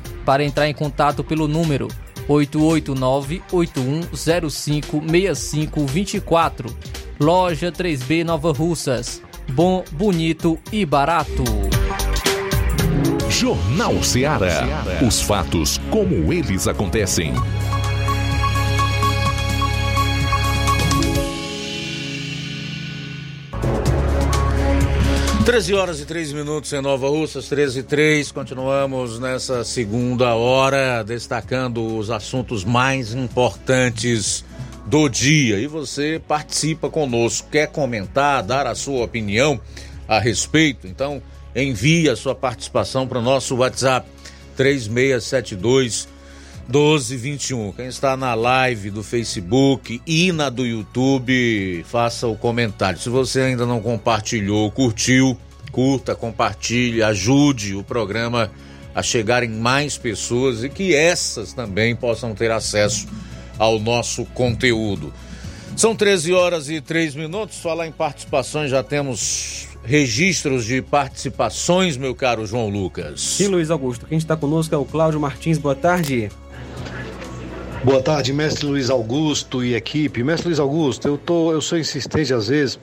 para entrar em contato pelo número 889-8105-6524. Loja 3B Nova Russas. Bom, bonito e barato. Jornal Ceará. Os fatos como eles acontecem. Treze horas e três minutos em Nova Russas, 13 e 3. Continuamos nessa segunda hora, destacando os assuntos mais importantes do dia. E você participa conosco, quer comentar, dar a sua opinião a respeito? Então, envie a sua participação para o nosso WhatsApp 3672 1221. Quem está na live do Facebook e na do YouTube, faça o comentário. Se você ainda não compartilhou, curtiu, curta, compartilhe, ajude o programa a chegar em mais pessoas e que essas também possam ter acesso ao nosso conteúdo. São 13 horas e 3 minutos. Falar em participações, já temos registros de participações, meu caro João Lucas. Sim, Luiz Augusto. Quem está conosco é o Cláudio Martins. Boa tarde. Boa tarde, mestre Luiz Augusto e equipe. Mestre Luiz Augusto, eu, tô, eu sou insistente às vezes,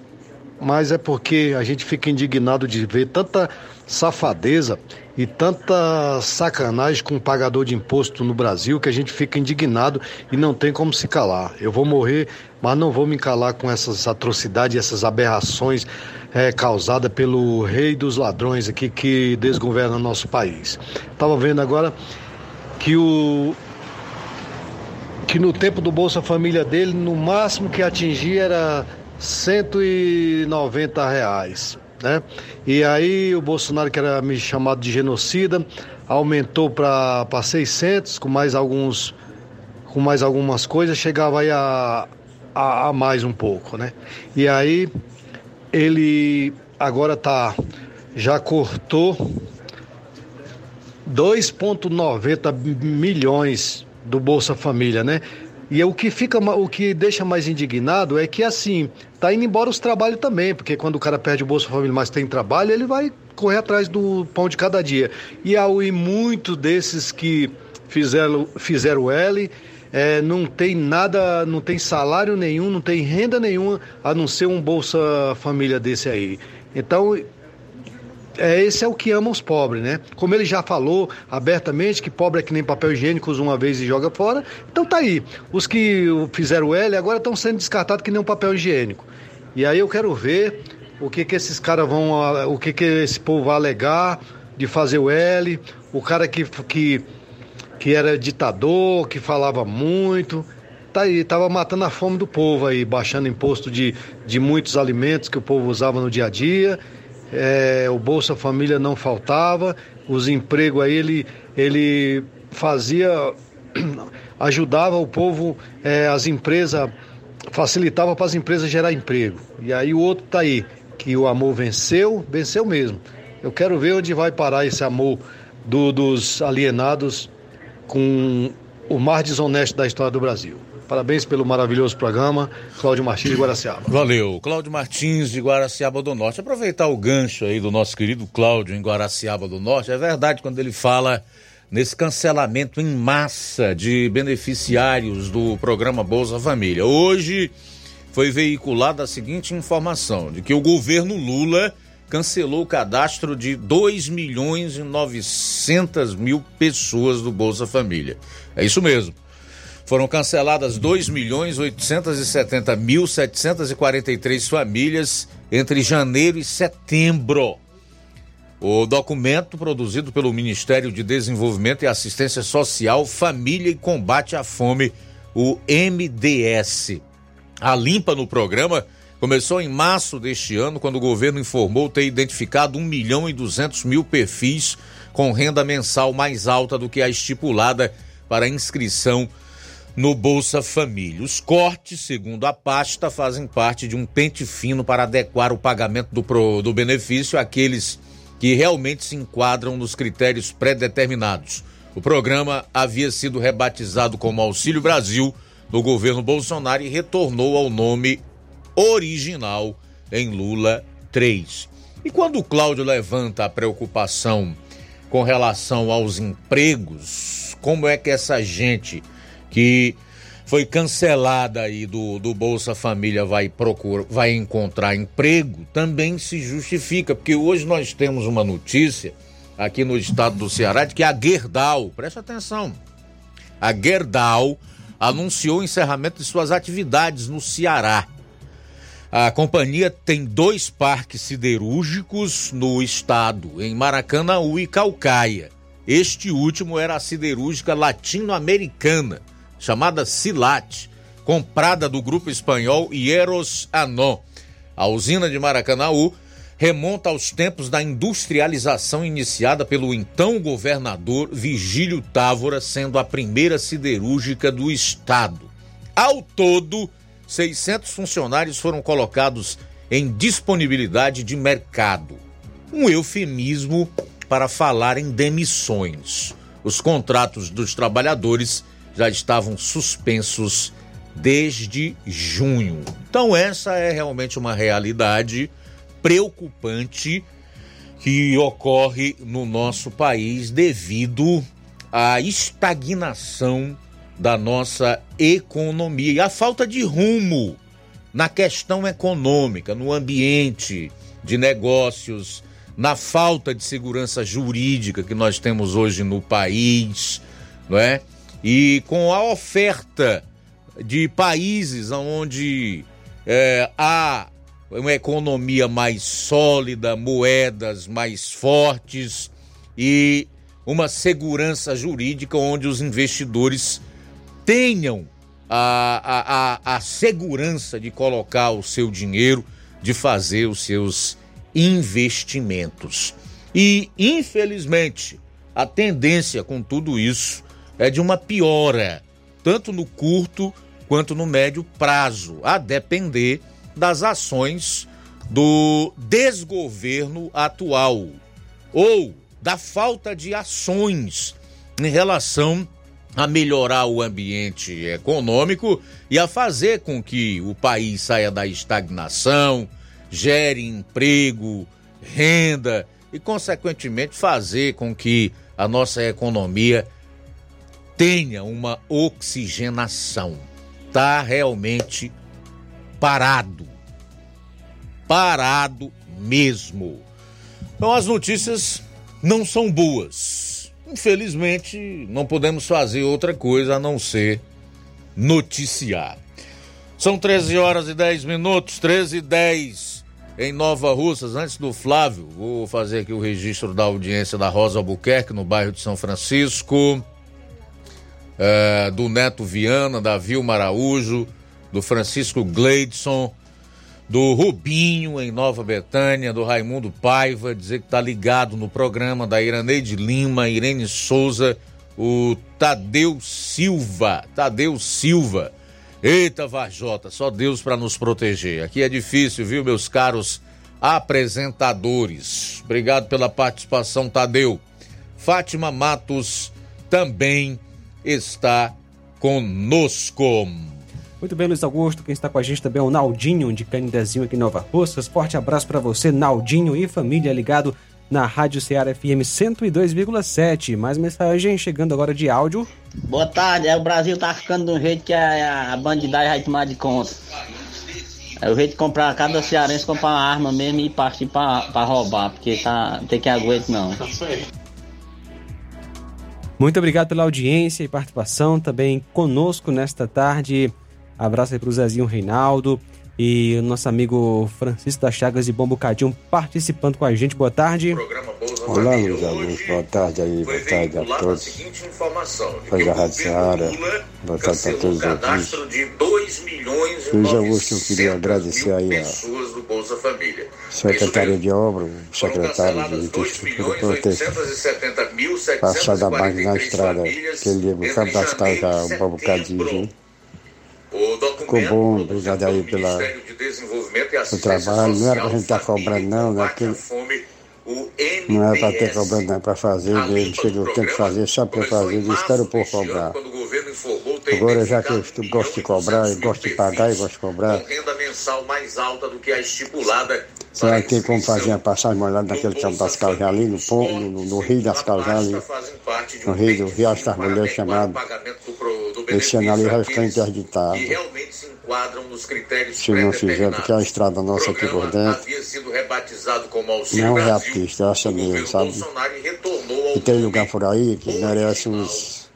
mas é porque a gente fica indignado de ver tanta safadeza e tanta sacanagem com o pagador de imposto no Brasil que a gente fica indignado e não tem como se calar. Eu vou morrer, mas não vou me calar com essas atrocidades, essas aberrações é, causadas pelo rei dos ladrões aqui que desgoverna nosso país. Estava vendo agora que o que no tempo do Bolsa Família dele, no máximo que atingia era 190 reais. Né? E aí o Bolsonaro, que era me chamado de genocida, aumentou para 600, com mais alguns com mais algumas coisas, chegava aí a, a, a mais um pouco, né? E aí ele agora tá já cortou 2,90 milhões do Bolsa Família, né? E o que fica, o que deixa mais indignado é que assim, tá indo embora os trabalhos também, porque quando o cara perde o Bolsa Família, mas tem trabalho, ele vai correr atrás do pão de cada dia. E e muito desses que fizeram fizeram L, é, não tem nada, não tem salário nenhum, não tem renda nenhuma, a não ser um Bolsa Família desse aí. Então, é, esse é o que ama os pobres, né? Como ele já falou abertamente que pobre é que nem papel higiênico, usa uma vez e joga fora. Então tá aí. Os que fizeram L agora estão sendo descartados que nem um papel higiênico. E aí eu quero ver o que que esses caras vão, o que que esse povo vai alegar de fazer o L, o cara que, que, que era ditador, que falava muito, tá aí, tava matando a fome do povo aí, baixando imposto de, de muitos alimentos que o povo usava no dia a dia é, o Bolsa Família não faltava, os empregos aí ele, ele fazia, ajudava o povo, é, as empresas, facilitava para as empresas gerar emprego. E aí o outro tá aí, que o amor venceu, venceu mesmo. Eu quero ver onde vai parar esse amor do, dos alienados com o mais desonesto da história do Brasil. Parabéns pelo maravilhoso programa, Cláudio Martins de Guaraciaba. Valeu, Cláudio Martins de Guaraciaba do Norte. Aproveitar o gancho aí do nosso querido Cláudio em Guaraciaba do Norte. É verdade quando ele fala nesse cancelamento em massa de beneficiários do programa Bolsa Família. Hoje foi veiculada a seguinte informação: de que o governo Lula cancelou o cadastro de 2 milhões e 900 mil pessoas do Bolsa Família. É isso mesmo Foram canceladas 2.870.743 famílias entre janeiro e setembro. O documento produzido pelo Ministério de Desenvolvimento e Assistência Social, Família e Combate à Fome, o MDS. A limpa no programa começou em março deste ano, quando o governo informou ter identificado 1 milhão e 200 mil perfis com renda mensal mais alta do que a estipulada para inscrição no Bolsa Família. Os cortes, segundo a pasta, fazem parte de um pente fino para adequar o pagamento do, pro, do benefício àqueles que realmente se enquadram nos critérios pré-determinados. O programa havia sido rebatizado como Auxílio Brasil do governo Bolsonaro e retornou ao nome original em Lula 3. E quando o Cláudio levanta a preocupação com relação aos empregos, como é que essa gente que foi cancelada aí do, do Bolsa Família vai procurar, vai encontrar emprego, também se justifica, porque hoje nós temos uma notícia aqui no estado do Ceará de que a Gerdau, presta atenção, a Gerdau anunciou o encerramento de suas atividades no Ceará. A companhia tem dois parques siderúrgicos no estado, em Maracanaú e Calcaia. Este último era a siderúrgica latino-americana, chamada Silat, comprada do grupo espanhol Hieros Anon. A usina de Maracanaú remonta aos tempos da industrialização iniciada pelo então governador Vigílio Távora, sendo a primeira siderúrgica do estado. Ao todo, 600 funcionários foram colocados em disponibilidade de mercado. Um eufemismo para falar em demissões. Os contratos dos trabalhadores já estavam suspensos desde junho. Então, essa é realmente uma realidade preocupante que ocorre no nosso país devido à estagnação da nossa economia e à falta de rumo na questão econômica, no ambiente de negócios, na falta de segurança jurídica que nós temos hoje no país, não é? E com a oferta de países onde é, há uma economia mais sólida, moedas mais fortes e uma segurança jurídica onde os investidores tenham a, a, a, a segurança de colocar o seu dinheiro, de fazer os seus investimentos. E, infelizmente, a tendência com tudo isso é de uma piora, tanto no curto quanto no médio prazo, a depender das ações do desgoverno atual ou da falta de ações em relação a melhorar o ambiente econômico e a fazer com que o país saia da estagnação, gere emprego, renda e, consequentemente, fazer com que a nossa economia tenha uma oxigenação. Está realmente parado. Parado mesmo. Então as notícias não são boas. Infelizmente, não podemos fazer outra coisa a não ser noticiar. São 13 horas e 10 minutos, 13 e 10 em Nova Russas. Antes do Flávio, vou fazer aqui o registro da audiência da Rosa Albuquerque, no bairro de São Francisco, é, do Neto Viana, da Vilma Araújo, do Francisco Gleidson, do Rubinho em Nova Betânia, do Raimundo Paiva, dizer que tá ligado no programa da Iraneide Lima, Irene Souza, o Tadeu Silva, Tadeu Silva. Eita, Vajota, só Deus para nos proteger. Aqui é difícil, viu, meus caros apresentadores. Obrigado pela participação, Tadeu. Fátima Matos também está conosco. Muito bem, Luiz Augusto. Quem está com a gente também é o Naldinho, de Canidezinho aqui em Nova Russas. Forte abraço para você, Naldinho e família ligado na Rádio Ceará FM 102,7. Mais mensagem chegando agora de áudio. Boa tarde, é, o Brasil tá ficando de um jeito que a, a bandidagem vai tomar de conta. É o jeito de comprar, cada cearense comprar uma arma mesmo e partir pra, pra roubar, porque tá, tem que aguento não. Muito obrigado pela audiência e participação também conosco nesta tarde. Abraço aí para o Zezinho Reinaldo e o nosso amigo Francisco das Chagas de Bom Bocadinho participando com a gente. Boa tarde. Olá, meus amigos. Boa tarde aí. Boa tarde a todos. Foi da Rádio Seara. Boa tarde para todos os ouvintes. Luiz Augusto, eu queria agradecer aí a Secretaria de Obra, o secretário de Infraestrutura, por ter passado a base na estrada, aquele dia, no Campo das Cajas, um bocadinho, viu? Ficou bom, obrigado aí pela, pelo trabalho. Não era pra gente estar cobrando, não, né? Porque não era pra ter cobrando, não, é pra fazer. Ele chegou, tem que fazer só pra fazer, e espero por cobrar. Agora, já que eu gosto de cobrar, eu gosto de pagar e gosto de cobrar, renda mensal mais alta do que a estipulada que tem como fazer a passagem molhada naquele campo das Caljas ali, no, pon- no, no Rio das Caljas ali, no Rio do Rio das Mulheres chamado. Esse ano ali vai ficar interditado. se não fizer, porque a estrada nossa aqui por dentro não é a pista, é essa mesmo, sabe? E tem lugar por aí que merece uns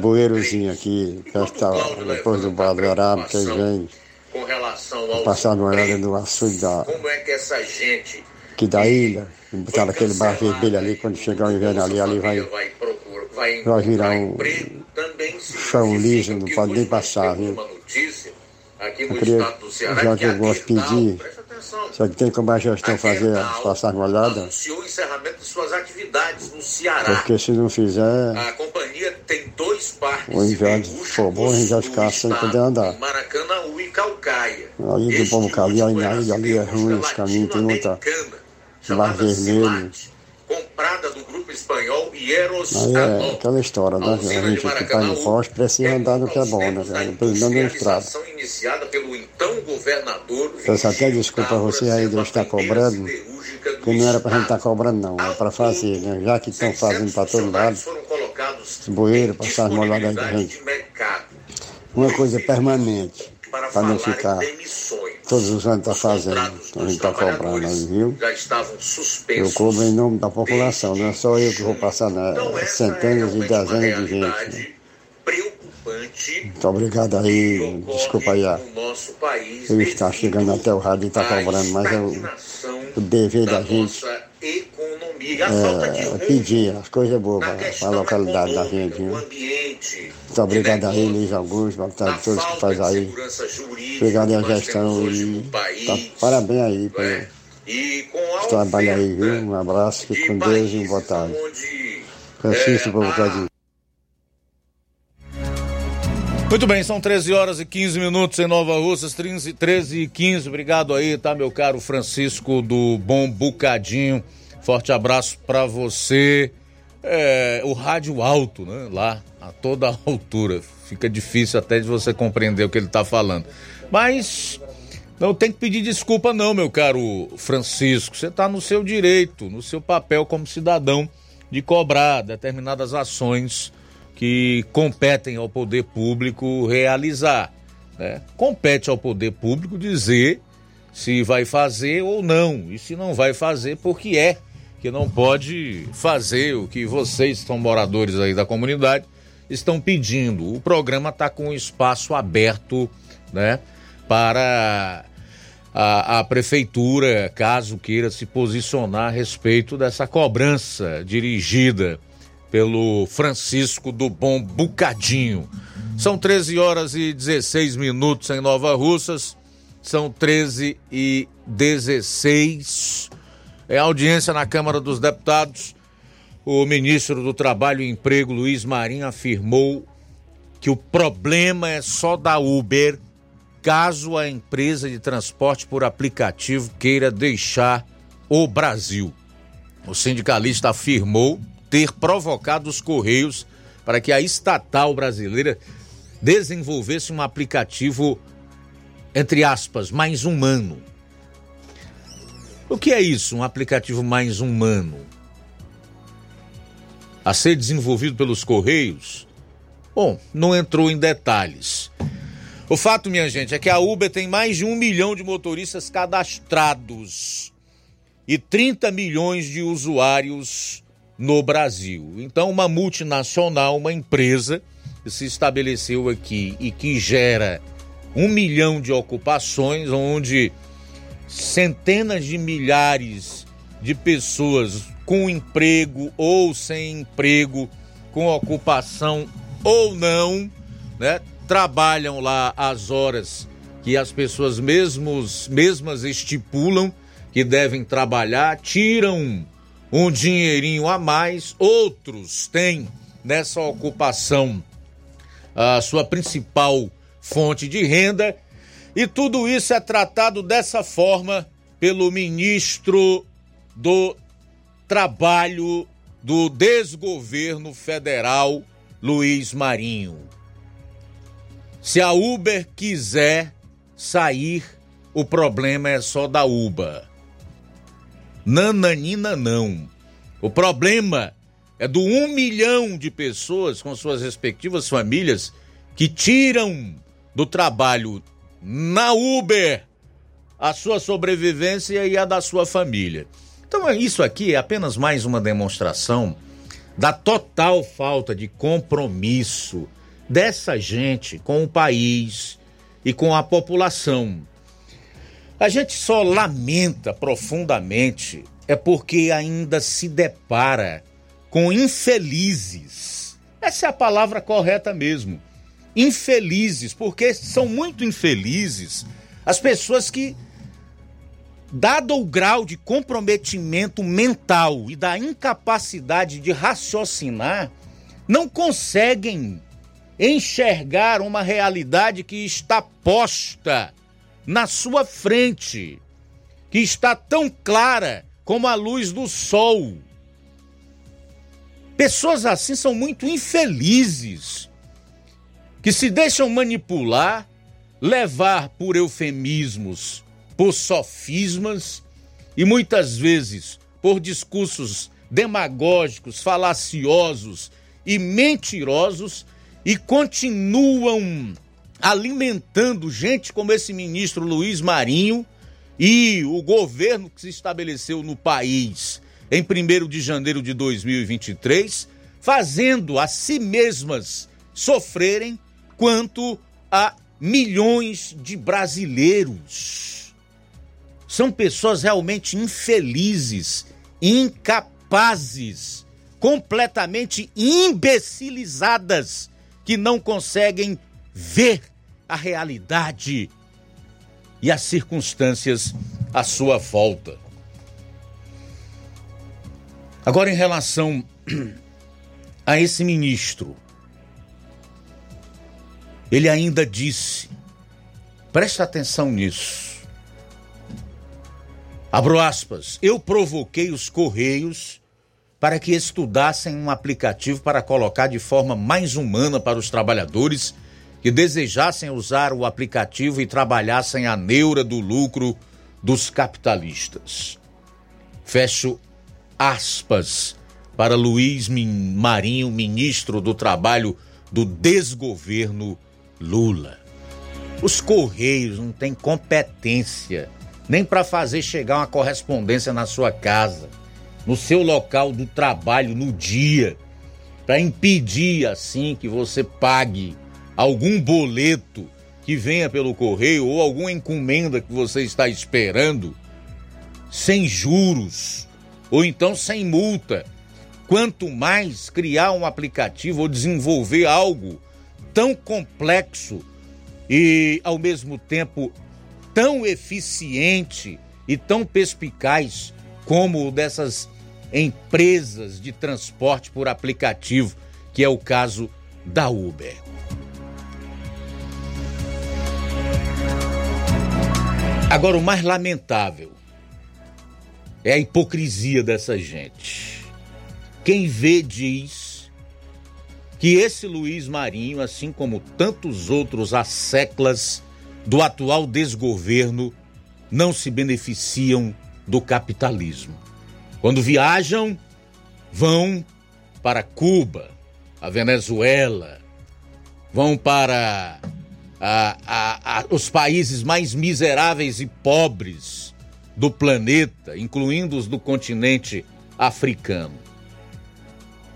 bueirozinhos aqui, que está depois do Badoraba, que vem com relação ao passar uma olhada no açude da, como é que essa gente aqui da ilha, botar aquele bar vermelho ali, quando chegar o inverno ali, ali vai, vai procurar, vai vai virar um se chão liso, não pode nem passar, viu? Eu queria, já que que eu a gosto de pedir, só que tem como a gestão fazer as passagens molhadas, anunciou o encerramento de suas atividades no Ceará. porque se não fizer, A companhia tem dois parques o inverno for bom, a gente vai ficar sem poder andar. Maracanãú e Calcaia. Ali do Cali, ali ilha, ali é ruim, esse caminho tem muita bar vermelho. Comprada do grupo espanhol Hieros Aí é aquela história, né? A gente que está em poste precisa andar no que é bom, né? Pelo menos na estrada. iniciada pelo então governador Peço até desculpa a você aí de eu estar cobrando, que não era pra gente estar cobrando, não, é pra fazer, né? Já que estão fazendo para todo lado, esse bueiro, passar as molhadas da gente. Uma coisa permanente, para não ficar todos os anos tá fazendo, a gente tá cobrando aí, viu? já estavam Eu cobro em nome da população, não é só eu que vou passar, né? É centenas e dezenas de gente. Né? Muito obrigado aí, desculpa aí país eu estar chegando até o rádio e estar cobrando, mas é o dever da gente economia, a falta de é, pedir as coisas boas para a localidade da gente. Viu? Muito obrigado aí, Luiz Augusto, boa tarde a todos que faz aí. Obrigado à gestão e tá, parabéns aí pelo trabalho aí, viu? Um abraço, fique com Deus e uma boa tarde. Francisco, por bocadinho. Muito bem, são 13 horas e 15 minutos em Nova Russas, 13, 13 e 15. Obrigado aí, tá, meu caro Francisco do Bom Bucadinho. Forte abraço pra você. É, o rádio alto, né? Lá, a toda altura. Fica difícil até de você compreender o que ele tá falando. Mas não tem que pedir desculpa, não, meu caro Francisco. Você tá no seu direito, no seu papel como cidadão de cobrar determinadas ações que competem ao poder público realizar. né? Compete ao poder público dizer se vai fazer ou não, e se não vai fazer, porque é que não pode fazer o que vocês, são moradores aí da comunidade, estão pedindo. O programa está com espaço aberto né, para a, a prefeitura, caso queira se posicionar a respeito dessa cobrança dirigida pelo Francisco do Bom Bucadinho. São 13 horas e 16 minutos em Nova Russas. São 13 e 16. É audiência na Câmara dos Deputados. O ministro do Trabalho e Emprego, Luiz Marinho, afirmou que o problema é só da Uber caso a empresa de transporte por aplicativo queira deixar o Brasil. O sindicalista afirmou ter provocado os Correios para que a estatal brasileira desenvolvesse um aplicativo, entre aspas, mais humano. O que é isso, um aplicativo mais humano? A ser desenvolvido pelos Correios? Bom, não entrou em detalhes. O fato, minha gente, é que a Uber tem mais de um milhão de motoristas cadastrados e 30 milhões de usuários no Brasil. Então, uma multinacional, uma empresa que se estabeleceu aqui e que gera um milhão de ocupações, onde centenas de milhares de pessoas com emprego ou sem emprego, com ocupação ou não, né, trabalham lá as horas que as pessoas mesmos, mesmas estipulam que devem trabalhar, tiram um dinheirinho a mais, outros têm nessa ocupação a sua principal fonte de renda, e tudo isso é tratado dessa forma pelo ministro do Trabalho do Desgoverno Federal, Luiz Marinho. Se a Uber quiser sair, o problema é só da Uber. Nananina não. O problema é do um milhão de pessoas com suas respectivas famílias que tiram do trabalho na Uber a sua sobrevivência e a da sua família. Então, isso aqui é apenas mais uma demonstração da total falta de compromisso dessa gente com o país e com a população. A gente só lamenta profundamente é porque ainda se depara com infelizes. Essa é a palavra correta mesmo. Infelizes, porque são muito infelizes as pessoas que dado o grau de comprometimento mental e da incapacidade de raciocinar, não conseguem enxergar uma realidade que está posta na sua frente, que está tão clara como a luz do sol. Pessoas assim são muito infelizes, que se deixam manipular, levar por eufemismos, por sofismas e muitas vezes por discursos demagógicos, falaciosos e mentirosos e continuam alimentando gente como esse ministro Luiz Marinho e o governo que se estabeleceu no país em 1 de janeiro de 2023, fazendo a si mesmas sofrerem quanto a milhões de brasileiros. São pessoas realmente infelizes, incapazes, completamente imbecilizadas, que não conseguem ver a realidade e as circunstâncias à sua volta. Agora, em relação a esse ministro, ele ainda disse, preste atenção nisso, Abro aspas. Eu provoquei os Correios para que estudassem um aplicativo para colocar de forma mais humana para os trabalhadores que desejassem usar o aplicativo e trabalhassem a neura do lucro dos capitalistas. Fecho aspas para Luiz Marinho, ministro do Trabalho do desgoverno Lula. Os Correios não têm competência nem para fazer chegar uma correspondência na sua casa, no seu local do trabalho, no dia, para impedir assim que você pague algum boleto que venha pelo correio ou alguma encomenda que você está esperando sem juros ou então sem multa. Quanto mais criar um aplicativo ou desenvolver algo tão complexo e ao mesmo tempo tão eficiente e tão perspicaz como o dessas empresas de transporte por aplicativo, que é o caso da Uber. Agora, o mais lamentável é a hipocrisia dessa gente. Quem vê diz que esse Luiz Marinho, assim como tantos outros séculos, do atual desgoverno não se beneficiam do capitalismo. Quando viajam, vão para Cuba, a Venezuela, vão para a, a, a, os países mais miseráveis e pobres do planeta, incluindo os do continente africano.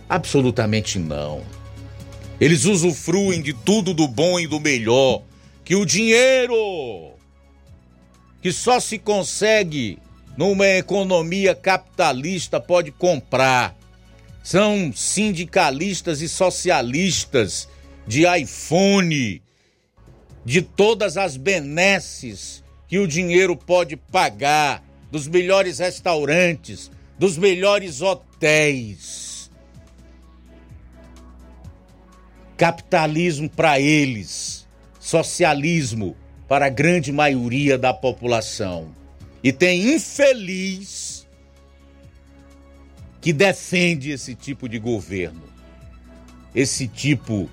Absolutamente não. Eles usufruem de tudo do bom e do melhor que o dinheiro que só se consegue numa economia capitalista pode comprar. São sindicalistas e socialistas de iPhone, de todas as benesses que o dinheiro pode pagar, dos melhores restaurantes, dos melhores hotéis. Capitalismo para eles, socialismo para a grande maioria da população. E tem infeliz que defende esse tipo de governo, esse tipo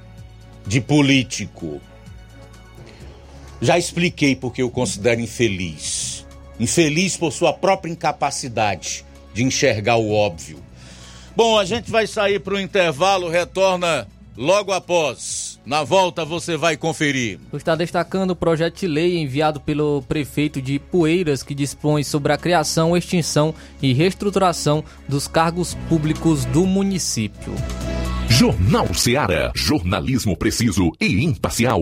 de político. Já expliquei porque eu considero infeliz. Infeliz por sua própria incapacidade de enxergar o óbvio. Bom, a gente vai sair para o intervalo, retorna logo após. Na volta você vai conferir. Está destacando o projeto de lei enviado pelo prefeito de Poeiras que dispõe sobre a criação, extinção e reestruturação dos cargos públicos do município. Jornal Seara. Jornalismo preciso e imparcial.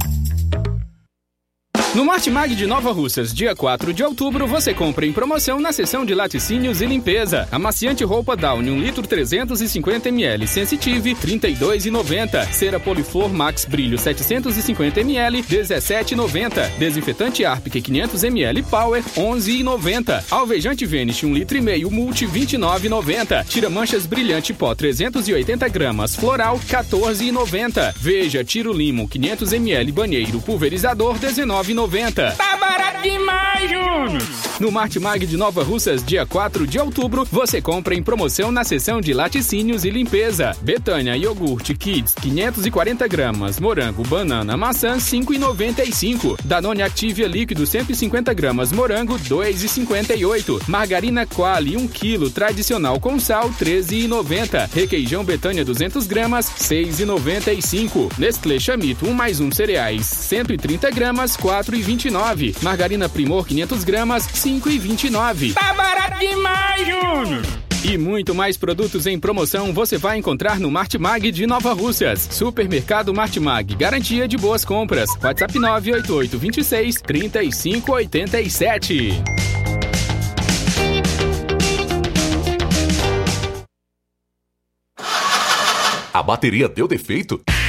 No Martimag de Nova Russas, dia 4 de outubro, você compra em promoção na seção de laticínios e limpeza. Amaciante roupa Downy 1 litro 350 ml Sensitive 32,90. Cera Poliflor Max Brilho 750 ml 17,90. Desinfetante Arpic 500 ml Power 11,90. Alvejante Vanish 1 litro e meio Multi 29,90. Tira manchas brilhante pó 380 gramas Floral 14,90. Veja Tiro Limo 500 ml Banheiro Pulverizador 19,90. Tá barato demais, Júnior! No Martimag de Nova Russas, dia 4 de outubro, você compra em promoção na seção de laticínios e limpeza. Betânia Iogurte Kids, 540 gramas. Morango, banana, maçã, 5,95. Danone Activia líquido, 150 gramas. Morango, 2,58. Margarina Quali, 1 kg, tradicional com sal, 13,90. Requeijão Betânia, 200 gramas, 6,95. Nestlé Chamito, 1 mais 1 cereais, 130 gramas, 4,29. Margarina Primor, 500 gramas, 5,29. Tá barato demais, Júnior! E muito mais produtos em promoção você vai encontrar no Martimag de Nova Russas. Supermercado Martimag, garantia de boas compras. WhatsApp 988 26 3587. A bateria deu defeito?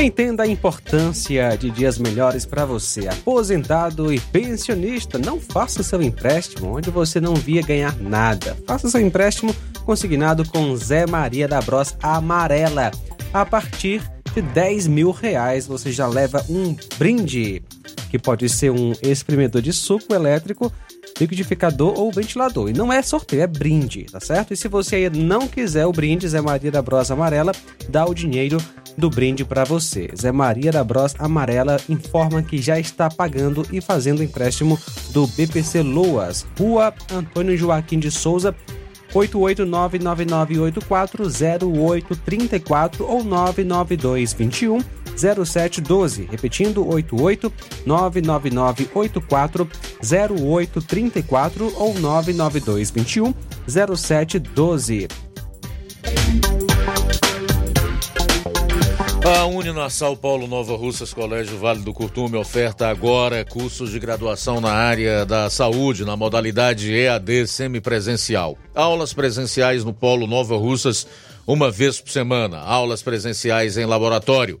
Entenda a importância de dias melhores para você, aposentado e pensionista. Não faça seu empréstimo onde você não via ganhar nada. Faça seu empréstimo consignado com Zé Maria da Bros Amarela. A partir de 10 mil reais você já leva um brinde, que pode ser um espremedor de suco elétrico, liquidificador ou ventilador. E não é sorteio, é brinde, tá certo? E se você não quiser o brinde, Zé Maria da Bros Amarela dá o dinheiro do brinde para você. Zé Maria da Bros Amarela informa que já está pagando e fazendo empréstimo do BPC Loas, Rua Antônio Joaquim de Souza, 88999840834 ou 99221 0712, repetindo 88 99984 0834 ou 99221 0712. A Uninassal Paulo Nova Russas Colégio Vale do Curtume oferta agora cursos de graduação na área da saúde, na modalidade EAD semipresencial. Aulas presenciais no Polo Nova Russas uma vez por semana, aulas presenciais em laboratório,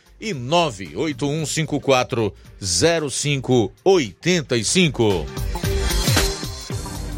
e 981540585.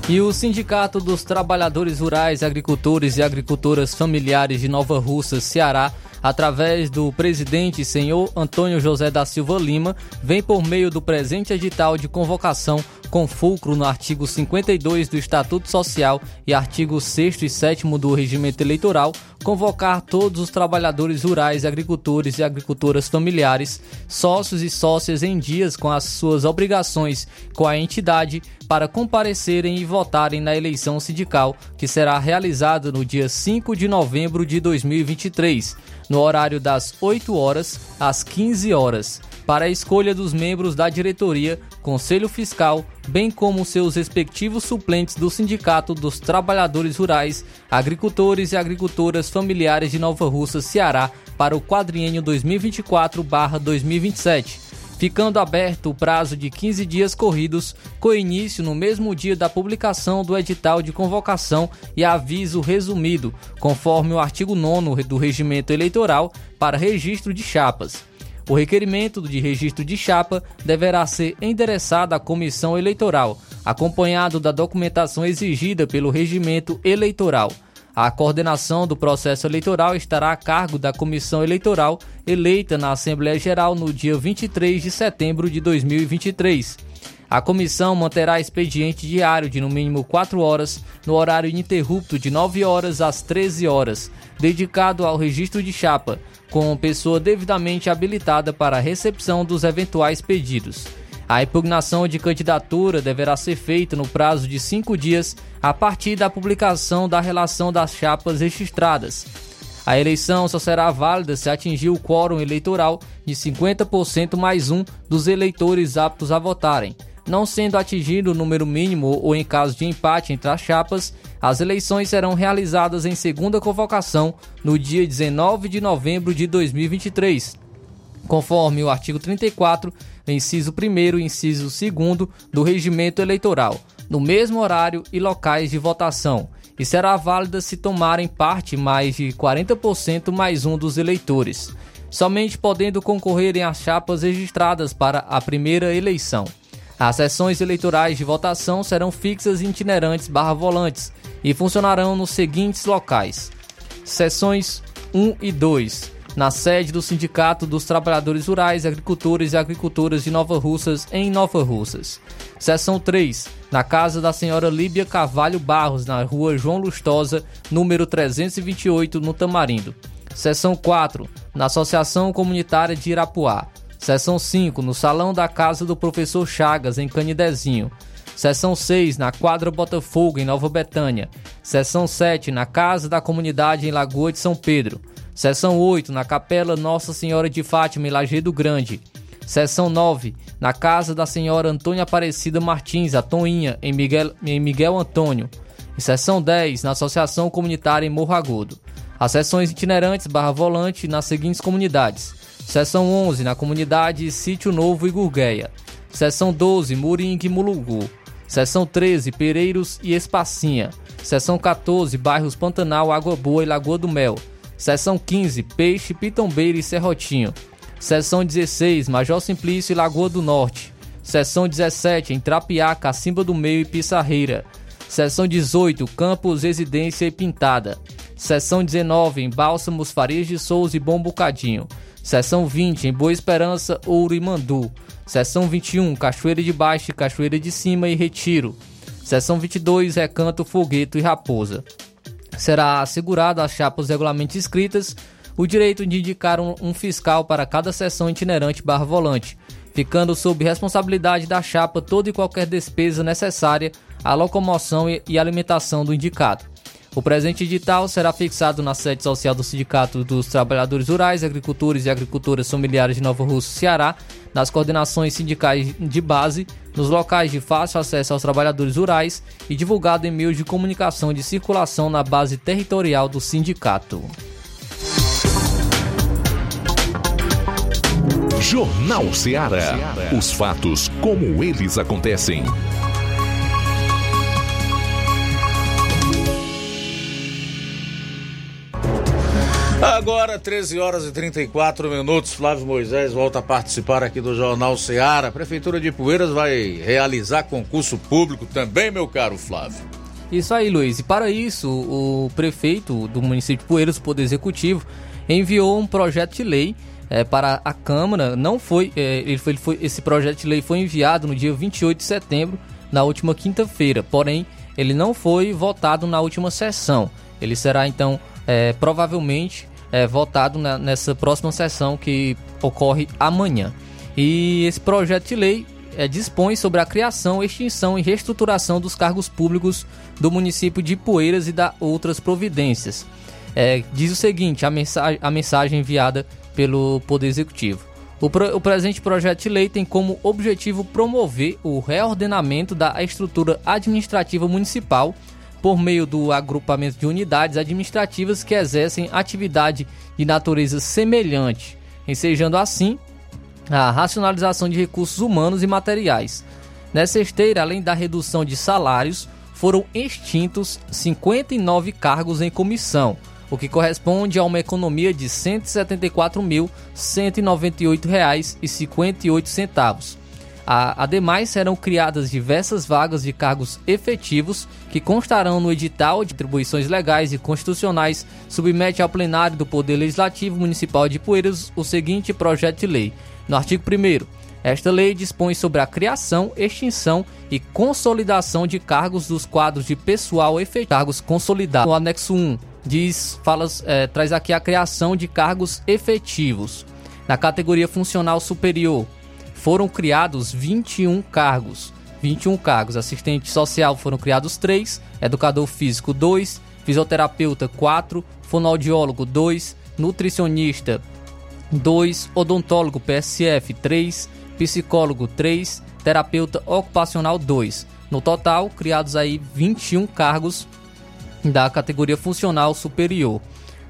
E o Sindicato dos Trabalhadores Rurais, Agricultores e Agricultoras Familiares de Nova Russas, Ceará, através do presidente senhor Antônio José da Silva Lima, vem por meio do presente edital de convocação com fulcro no artigo 52 do Estatuto Social e artigo 6 e 7 do Regimento Eleitoral, convocar todos os trabalhadores rurais, agricultores e agricultoras familiares, sócios e sócias em dias com as suas obrigações com a entidade para comparecerem e votarem na eleição sindical que será realizada no dia 5 de novembro de 2023, no horário das 8 horas às 15 horas para a escolha dos membros da diretoria, Conselho Fiscal, bem como seus respectivos suplentes do Sindicato dos Trabalhadores Rurais, Agricultores e Agricultoras Familiares de Nova Russa, Ceará, para o quadriênio 2024-2027 ficando aberto o prazo de 15 dias corridos, com início no mesmo dia da publicação do edital de convocação e aviso resumido, conforme o artigo 9 do Regimento Eleitoral, para registro de chapas. O requerimento de registro de chapa deverá ser endereçado à comissão eleitoral, acompanhado da documentação exigida pelo regimento eleitoral. A coordenação do processo eleitoral estará a cargo da comissão eleitoral eleita na Assembleia Geral no dia 23 de setembro de 2023. A comissão manterá expediente diário de no mínimo 4 horas, no horário ininterrupto de 9 horas às 13 horas, dedicado ao registro de chapa, com pessoa devidamente habilitada para a recepção dos eventuais pedidos. A impugnação de candidatura deverá ser feita no prazo de cinco dias a partir da publicação da relação das chapas registradas. A eleição só será válida se atingir o quórum eleitoral de 50% mais um dos eleitores aptos a votarem. Não sendo atingido o número mínimo ou em caso de empate entre as chapas, as eleições serão realizadas em segunda convocação no dia 19 de novembro de 2023, conforme o artigo 34 inciso 1 e inciso 2 do Regimento Eleitoral, no mesmo horário e locais de votação, e será válida se tomarem parte mais de 40% mais um dos eleitores. somente podendo concorrerem as chapas registradas para a primeira eleição. As sessões eleitorais de votação serão fixas e itinerantes barra volantes e funcionarão nos seguintes locais: Sessões 1 e 2, na sede do Sindicato dos Trabalhadores Rurais, Agricultores e Agricultoras de Nova Russas, em Nova Russas. Seção 3, na casa da senhora Líbia Carvalho Barros, na rua João Lustosa, número 328, no Tamarindo. Seção 4, na Associação Comunitária de Irapuá. Seção 5, no Salão da Casa do Professor Chagas, em Canidezinho. Seção 6, na Quadra Botafogo, em Nova Betânia. Seção 7, na Casa da Comunidade, em Lagoa de São Pedro. Seção 8, na Capela Nossa Senhora de Fátima, em Lajeado Grande. Seção 9, na Casa da Senhora Antônia Aparecida Martins, a Toinha, em Miguel, em Miguel Antônio. E seção 10, na Associação Comunitária em Morro Agudo. As sessões itinerantes barra volante nas seguintes comunidades. Seção 11, na comunidade Sítio Novo e Gurgueia. Seção 12, Muringue e Mulugu. Seção 13, Pereiros e Espacinha. Seção 14, bairros Pantanal, Água Boa e Lagoa do Mel. Seção 15, Peixe, Pitombeira e Serrotinho. Seção 16, Major Simplício e Lagoa do Norte. Seção 17, em Trapiá, Cacimba do Meio e Pissarreira. Seção 18, Campos, Residência e Pintada. Seção 19, em Bálsamos, Farias de Souza e Bom Bocadinho. Seção 20, em Boa Esperança, Ouro e Mandu. Seção 21, Cachoeira de Baixo, Cachoeira de Cima e Retiro. Seção 22, Recanto, Fogueto e Raposa. Será assegurado às chapas regularmente inscritas o direito de indicar um, um fiscal para cada seção itinerante barra volante, ficando sob responsabilidade da chapa toda e qualquer despesa necessária à locomoção e, e alimentação do indicado. O presente edital será fixado na sede social do Sindicato dos Trabalhadores Rurais, Agricultores e Agricultoras Familiares de Nova Russa, Ceará, nas coordenações sindicais de base, nos locais de fácil acesso aos trabalhadores rurais e divulgado em meios de comunicação de circulação na base territorial do sindicato. Jornal Ceará. Os fatos como eles acontecem. Agora, 13 horas e 34 minutos, Flávio Moisés volta a participar aqui do Jornal Ceará. A Prefeitura de Poeiras vai realizar concurso público também, meu caro Flávio. Isso aí, Luiz. E para isso, o prefeito do município de Poeiras, o Poder Executivo, enviou um projeto de lei é, para a Câmara. Não foi, é, ele foi, ele foi, esse projeto de lei foi enviado no dia 28 de setembro, na última quinta-feira. Porém, ele não foi votado na última sessão. Ele será então é, provavelmente é, votado na, nessa próxima sessão que ocorre amanhã. E esse projeto de lei é, dispõe sobre a criação, extinção e reestruturação dos cargos públicos do município de Poeiras e da outras providências. É, diz o seguinte: a, mensagem, a mensagem enviada pelo Poder Executivo. O, pro, o, presente projeto de lei tem como objetivo promover o reordenamento da estrutura administrativa municipal por meio do agrupamento de unidades administrativas que exercem atividade de natureza semelhante, ensejando assim a racionalização de recursos humanos e materiais. Nessa esteira, além da redução de salários, foram extintos 59 cargos em comissão, o que corresponde a uma economia de R$ 174.198,58 Ademais, serão criadas diversas vagas de cargos efetivos que constarão no edital de atribuições legais e constitucionais. Submete ao plenário do Poder Legislativo Municipal de Poeiras o seguinte projeto de lei. No artigo 1. Esta lei dispõe sobre a criação, extinção e consolidação de cargos dos quadros de pessoal efetivo, cargos consolidados. No anexo 1 diz, fala, é, traz aqui a criação de cargos efetivos. Na categoria funcional superior, foram criados 21 cargos. 21 cargos. Assistente social foram criados 3, educador físico 2, fisioterapeuta 4, fonoaudiólogo 2, nutricionista 2, odontólogo PSF 3, psicólogo 3, terapeuta ocupacional 2. No total, criados aí 21 cargos da categoria funcional superior.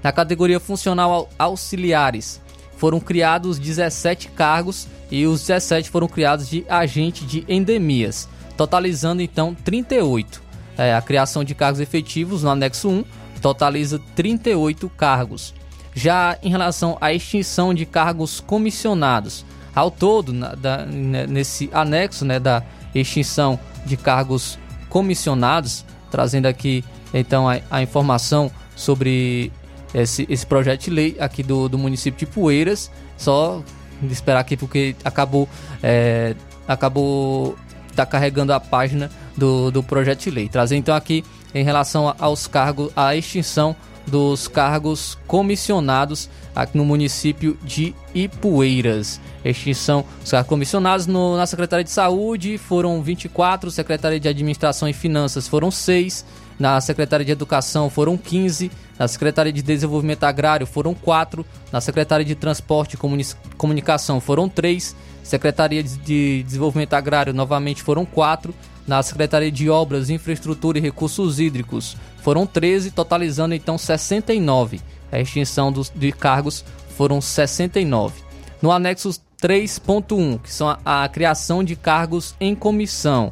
Na categoria funcional auxiliares, foram criados 17 cargos e os 17 foram criados de agente de endemias, totalizando então 38. É, a criação de cargos efetivos no anexo 1 totaliza 38 cargos. Já em relação à extinção de cargos comissionados, ao todo, na, da, né, nesse anexo né, da extinção de cargos comissionados, trazendo aqui então a, a informação sobre esse, esse projeto de lei aqui do, do município de Poeiras. Só esperar aqui porque acabou é, acabou tá carregando a página do, do projeto de lei. Trazendo então aqui em relação aos cargos, a extinção dos cargos comissionados aqui no município de Ipueiras. Extinção dos cargos comissionados no, na Secretaria de Saúde foram 24, Secretaria de Administração e Finanças foram 6, na Secretaria de Educação foram 15, na Secretaria de Desenvolvimento Agrário foram 4, na Secretaria de Transporte e Comunicação foram 3, Secretaria de Desenvolvimento Agrário novamente foram 4, na Secretaria de Obras, Infraestrutura e Recursos Hídricos foram 13, totalizando então 69. A extinção dos, de cargos foram 69. No anexo 3.1, que são a, a criação de cargos em comissão,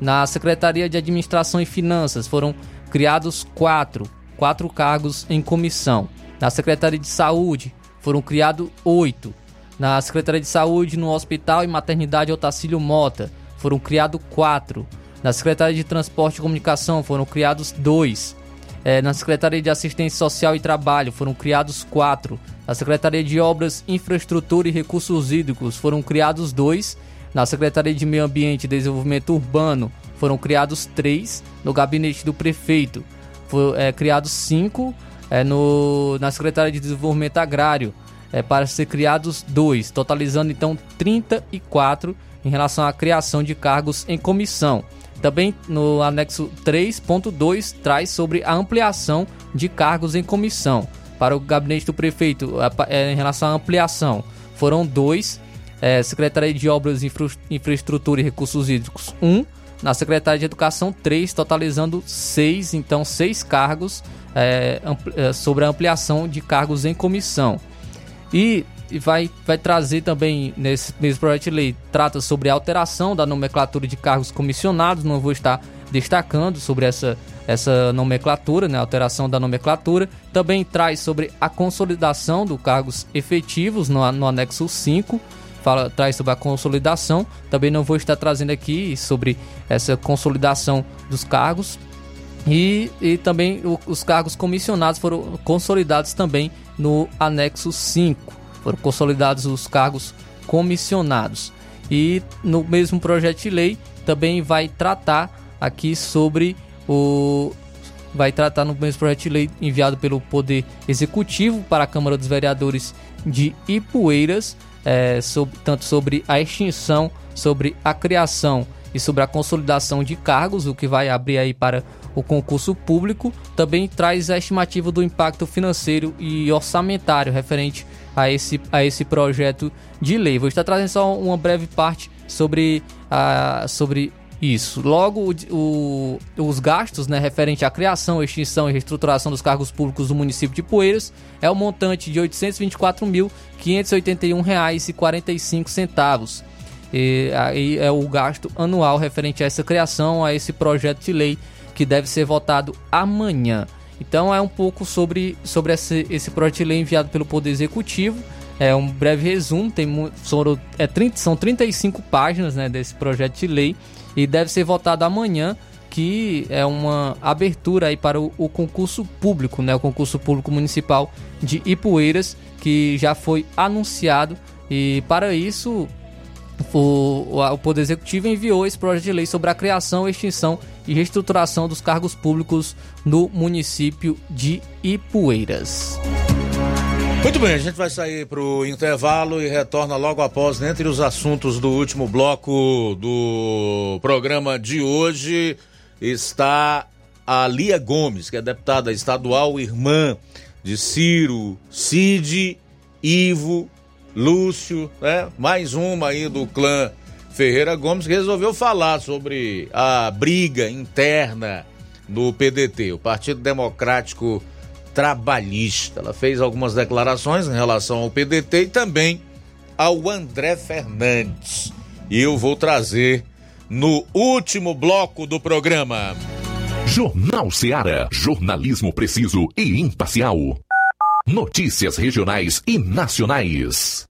na Secretaria de Administração e Finanças foram criados quatro, quatro cargos em comissão. Na Secretaria de Saúde foram criados oito. Na Secretaria de Saúde, no Hospital e Maternidade Otacílio Mota, foram criados quatro. Na Secretaria de Transporte e Comunicação foram criados dois. É, na Secretaria de Assistência Social e Trabalho foram criados quatro. Na Secretaria de Obras, Infraestrutura e Recursos Hídricos foram criados dois. Na Secretaria de Meio Ambiente e Desenvolvimento Urbano foram criados três. No gabinete do prefeito foram é, criados cinco. É, no, na Secretaria de Desenvolvimento Agrário é, para ser criados dois, totalizando então 34 em relação à criação de cargos em comissão. Também no anexo 3.2 traz sobre a ampliação de cargos em comissão. Para o gabinete do prefeito, é, em relação à ampliação, foram dois. É, Secretaria de Obras, Infra, Infraestrutura e Recursos Hídricos, um. Na Secretaria de Educação, três, totalizando seis. Então, seis cargos é, é sobre a ampliação de cargos em comissão. E vai, vai trazer também nesse mesmo projeto de lei, trata sobre a alteração da nomenclatura de cargos comissionados, não vou estar destacando sobre essa, essa nomenclatura, né, alteração da nomenclatura. Também traz sobre a consolidação dos cargos efetivos no, no anexo 5, fala, traz sobre a consolidação. Também não vou estar trazendo aqui sobre essa consolidação dos cargos. E, e também o, os cargos comissionados foram consolidados também no anexo 5 foram consolidados os cargos comissionados. E no mesmo projeto de lei também vai tratar aqui sobre o vai tratar no mesmo projeto de lei enviado pelo Poder Executivo para a Câmara dos Vereadores de Ipueiras, é, sobre, tanto sobre a extinção, sobre a criação e sobre a consolidação de cargos, o que vai abrir aí para o concurso público. Também traz a estimativa do impacto financeiro e orçamentário referente a esse, a esse projeto de lei. Vou estar trazendo só uma breve parte sobre, a, sobre isso. Logo, o, os gastos né, referente à criação, extinção e reestruturação dos cargos públicos do município de Poeiras é o um montante de R$ 824.581,45. E aí é o gasto anual referente a essa criação, a esse projeto de lei que deve ser votado amanhã. Então é um pouco sobre, sobre esse, esse projeto de lei enviado pelo Poder Executivo. É um breve resumo, tem são, é 30, são 35 páginas né, desse projeto de lei e deve ser votado amanhã, que é uma abertura aí para o, o concurso público, né, o concurso público municipal de Ipueiras, que já foi anunciado e para isso o, o Poder Executivo enviou esse projeto de lei sobre a criação, extinção e reestruturação dos cargos públicos no município de Ipueiras. Muito bem, a gente vai sair para o intervalo e retorna logo após, entre os assuntos do último bloco do programa de hoje, está a Lia Gomes, que é deputada estadual, irmã de Ciro, Cid, Ivo Lúcio, né? Mais uma aí do clã Ferreira Gomes que resolveu falar sobre a briga interna no PDT, o Partido Democrático Trabalhista. Ela fez algumas declarações em relação ao PDT e também ao André Fernandes. E eu vou trazer no último bloco do programa. Jornal Seara. Jornalismo preciso e imparcial. Notícias regionais e nacionais.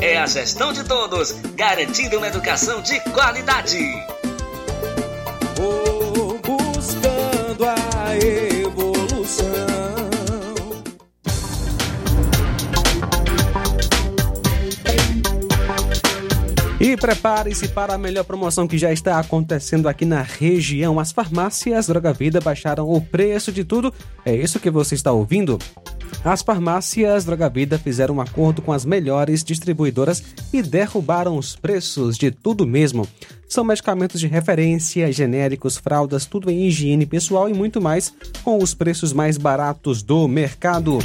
É a gestão de todos, garantindo uma educação de qualidade. Vou buscando a evolução. E prepare-se para a melhor promoção que já está acontecendo aqui na região. As farmácias Droga Vida baixaram o preço de tudo. É isso que você está ouvindo? As farmácias Droga Vida fizeram um acordo com as melhores distribuidoras e derrubaram os preços de tudo mesmo. São medicamentos de referência, genéricos, fraldas, tudo em higiene pessoal e muito mais, com os preços mais baratos do mercado.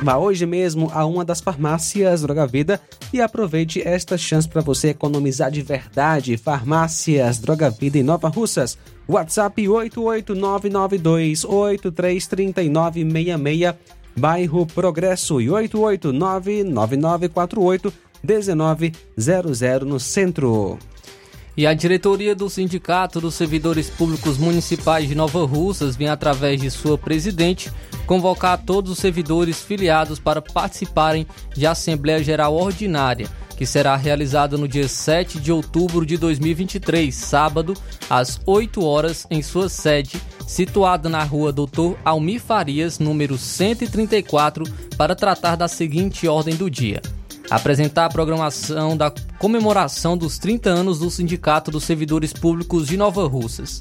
Vá hoje mesmo a uma das farmácias Droga Vida e aproveite esta chance para você economizar de verdade. Farmácias Droga Vida em Nova Russas. WhatsApp 88992833966, bairro Progresso e 88999481900 no centro. E a diretoria do Sindicato dos Servidores Públicos Municipais de Nova Russas vem, através de sua presidente, convocar todos os servidores filiados para participarem de Assembleia Geral Ordinária, que será realizada no dia 7 de outubro de 2023, sábado, às 8 horas, em sua sede, situada na rua Doutor Almir Farias, número 134, para tratar da seguinte ordem do dia apresentar a programação da comemoração dos 30 anos do Sindicato dos Servidores Públicos de Nova Russas.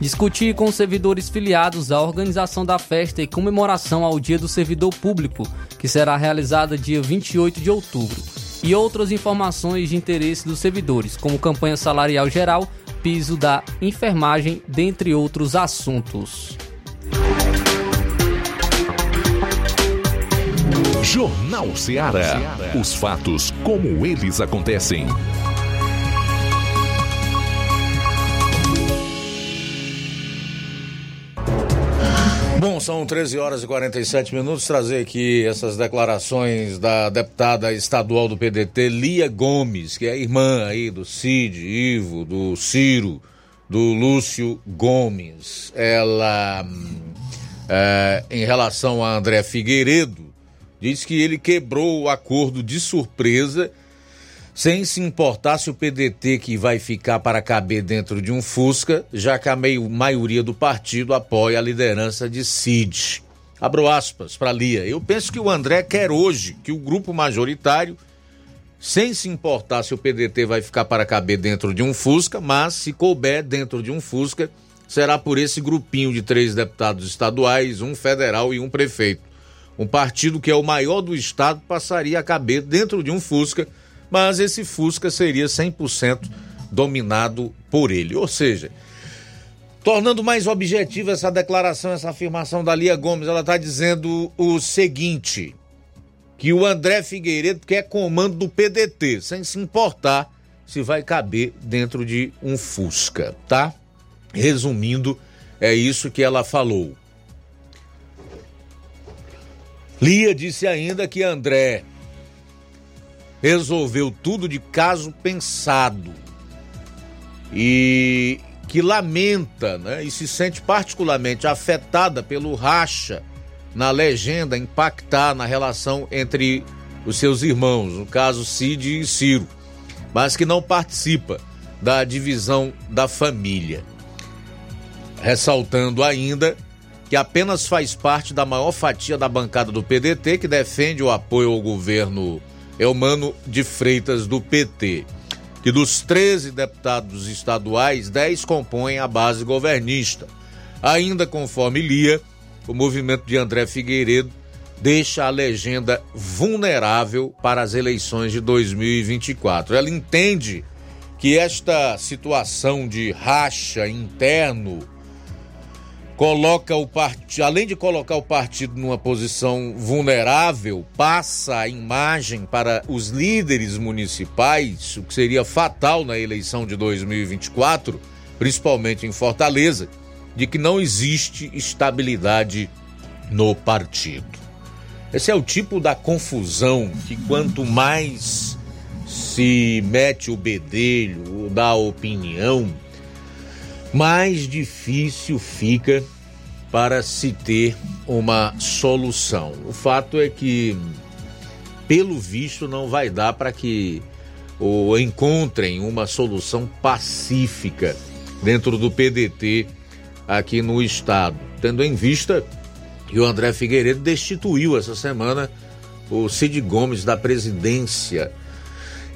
Discutir com os servidores filiados a organização da festa e comemoração ao Dia do Servidor Público, que será realizada dia 28 de outubro. E outras informações de interesse dos servidores, como campanha salarial geral, piso da enfermagem, dentre outros assuntos. Jornal Ceará. Os fatos como eles acontecem. Bom, são 13 horas e 47 minutos. Trazer aqui essas declarações da deputada estadual do PDT, Lia Gomes, que é irmã aí do Cid, Ivo, do Ciro, do Lúcio Gomes. Ela, é, em relação a André Figueiredo, diz que ele quebrou o acordo de surpresa, sem se importar se o PDT que vai ficar para caber dentro de um Fusca, já que a maioria do partido apoia a liderança de Cid. Abro aspas para Lia. Eu penso que o André quer hoje que o grupo majoritário sem se importar se o PDT vai ficar para caber dentro de um Fusca, mas se couber dentro de um Fusca, será por esse grupinho de três deputados estaduais, um federal e um prefeito. Um partido que é o maior do estado passaria a caber dentro de um Fusca, mas esse Fusca seria 100% dominado por ele. Ou seja, tornando mais objetiva essa declaração, essa afirmação da Lia Gomes, ela está dizendo o seguinte: que o André Figueiredo quer comando do PDT, sem se importar se vai caber dentro de um Fusca, tá? Resumindo, é isso que ela falou. Lia disse ainda que André resolveu tudo de caso pensado e que lamenta né, e se sente particularmente afetada pelo racha na legenda impactar na relação entre os seus irmãos, no caso Cid e Ciro, mas que não participa da divisão da família. Ressaltando ainda que apenas faz parte da maior fatia da bancada do PDT que defende o apoio ao governo Elmano de Freitas do PT. Que dos 13 deputados estaduais, 10 compõem a base governista. Ainda conforme Lia, o movimento de André Figueiredo deixa a legenda vulnerável para as eleições de 2024. Ela entende que esta situação de racha interno coloca o partido, além de colocar o partido numa posição vulnerável, passa a imagem para os líderes municipais, o que seria fatal na eleição de 2024, principalmente em Fortaleza, de que não existe estabilidade no partido. Esse é o tipo da confusão que quanto mais se mete o bedelho, dá opinião, mais difícil fica para se ter uma solução. O fato é que, pelo visto, não vai dar para que ou encontrem uma solução pacífica dentro do PDT aqui no estado, tendo em vista que o André Figueiredo destituiu essa semana o Cid Gomes da presidência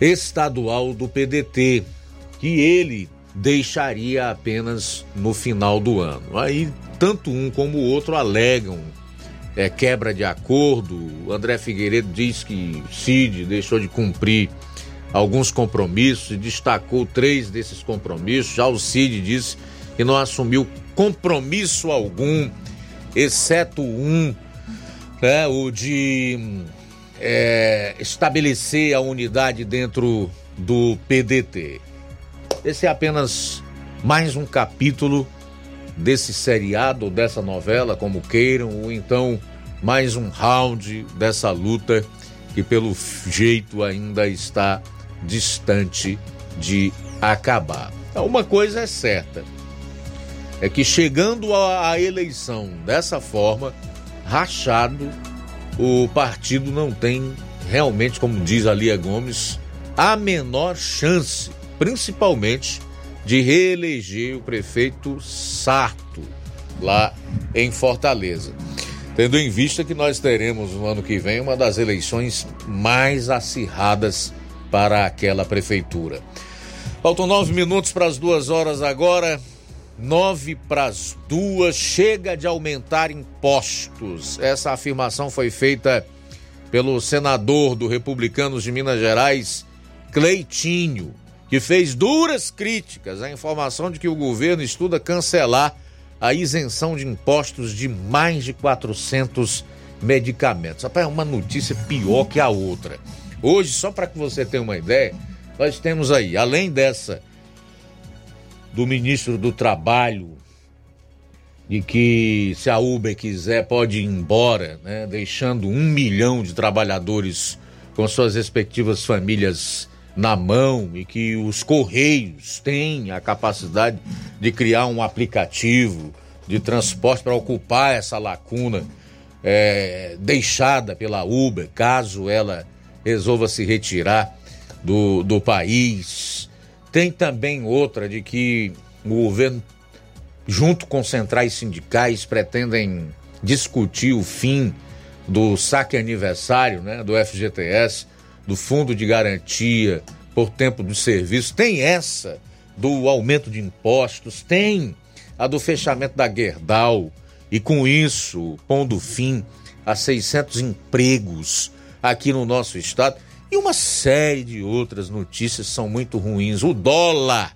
estadual do PDT, que ele deixaria apenas no final do ano. Aí tanto um como o outro alegam é, quebra de acordo. O André Figueiredo diz que Cid deixou de cumprir alguns compromissos e destacou três desses compromissos. Já o Cid disse que não assumiu compromisso algum, exceto um, né, o de é, estabelecer a unidade dentro do PDT. Esse é apenas mais um capítulo desse seriado, dessa novela, como queiram, ou então mais um round dessa luta que, pelo jeito, ainda está distante de acabar. Então, uma coisa é certa: é que chegando à eleição dessa forma, rachado, o partido não tem realmente, como diz a Lia Gomes, a menor chance principalmente de reeleger o prefeito Sarto lá em Fortaleza. Tendo em vista que nós teremos no ano que vem uma das eleições mais acirradas para aquela prefeitura. Faltam nove minutos para as duas horas agora. Nove para as duas. Chega de aumentar impostos. Essa afirmação foi feita pelo senador do Republicanos de Minas Gerais, Cleitinho que fez duras críticas à informação de que o governo estuda cancelar a isenção de impostos de mais de 400 medicamentos. Rapaz, é uma notícia pior que a outra. Hoje, só para que você tenha uma ideia, nós temos aí, além dessa do ministro do Trabalho, de que se a Uber quiser pode ir embora, né, deixando um milhão de trabalhadores com suas respectivas famílias na mão e que os Correios têm a capacidade de criar um aplicativo de transporte para ocupar essa lacuna é, deixada pela Uber, caso ela resolva se retirar do, do país. Tem também outra de que o governo, junto com centrais sindicais, pretendem discutir o fim do saque aniversário né, do FGTS do fundo de garantia por tempo do serviço, tem essa do aumento de impostos, tem a do fechamento da Gerdau e com isso pondo fim a 600 empregos aqui no nosso estado e uma série de outras notícias são muito ruins. O dólar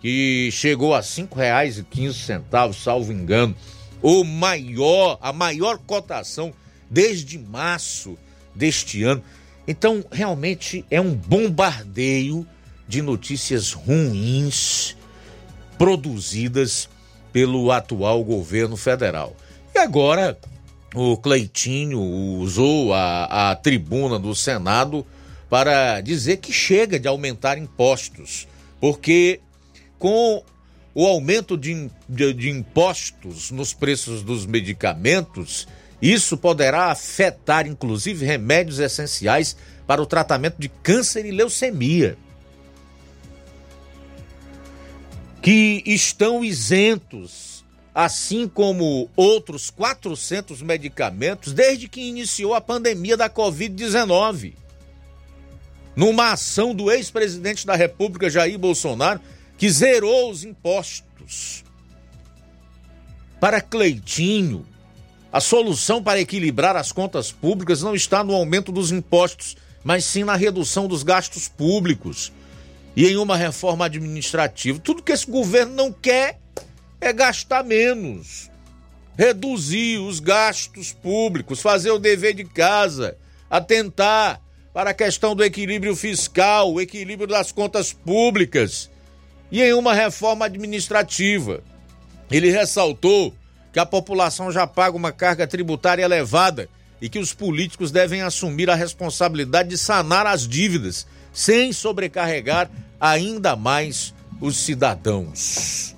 que chegou a R$ 5,15, salvo engano, o maior, a maior cotação desde março deste ano. Então, realmente é um bombardeio de notícias ruins produzidas pelo atual governo federal. E agora, o Cleitinho usou a, a tribuna do Senado para dizer que chega de aumentar impostos, porque com o aumento de, de, de impostos nos preços dos medicamentos, isso poderá afetar inclusive remédios essenciais para o tratamento de câncer e leucemia, que estão isentos, assim como outros 400 medicamentos, desde que iniciou a pandemia da Covid-19. Numa ação do ex-presidente da República, Jair Bolsonaro, que zerou os impostos. Para Cleitinho, a solução para equilibrar as contas públicas não está no aumento dos impostos, mas sim na redução dos gastos públicos e em uma reforma administrativa. Tudo que esse governo não quer é gastar menos, reduzir os gastos públicos, fazer o dever de casa, atentar para a questão do equilíbrio fiscal, o equilíbrio das contas públicas e em uma reforma administrativa. Ele ressaltou que a população já paga uma carga tributária elevada e que os políticos devem assumir a responsabilidade de sanar as dívidas, sem sobrecarregar ainda mais os cidadãos.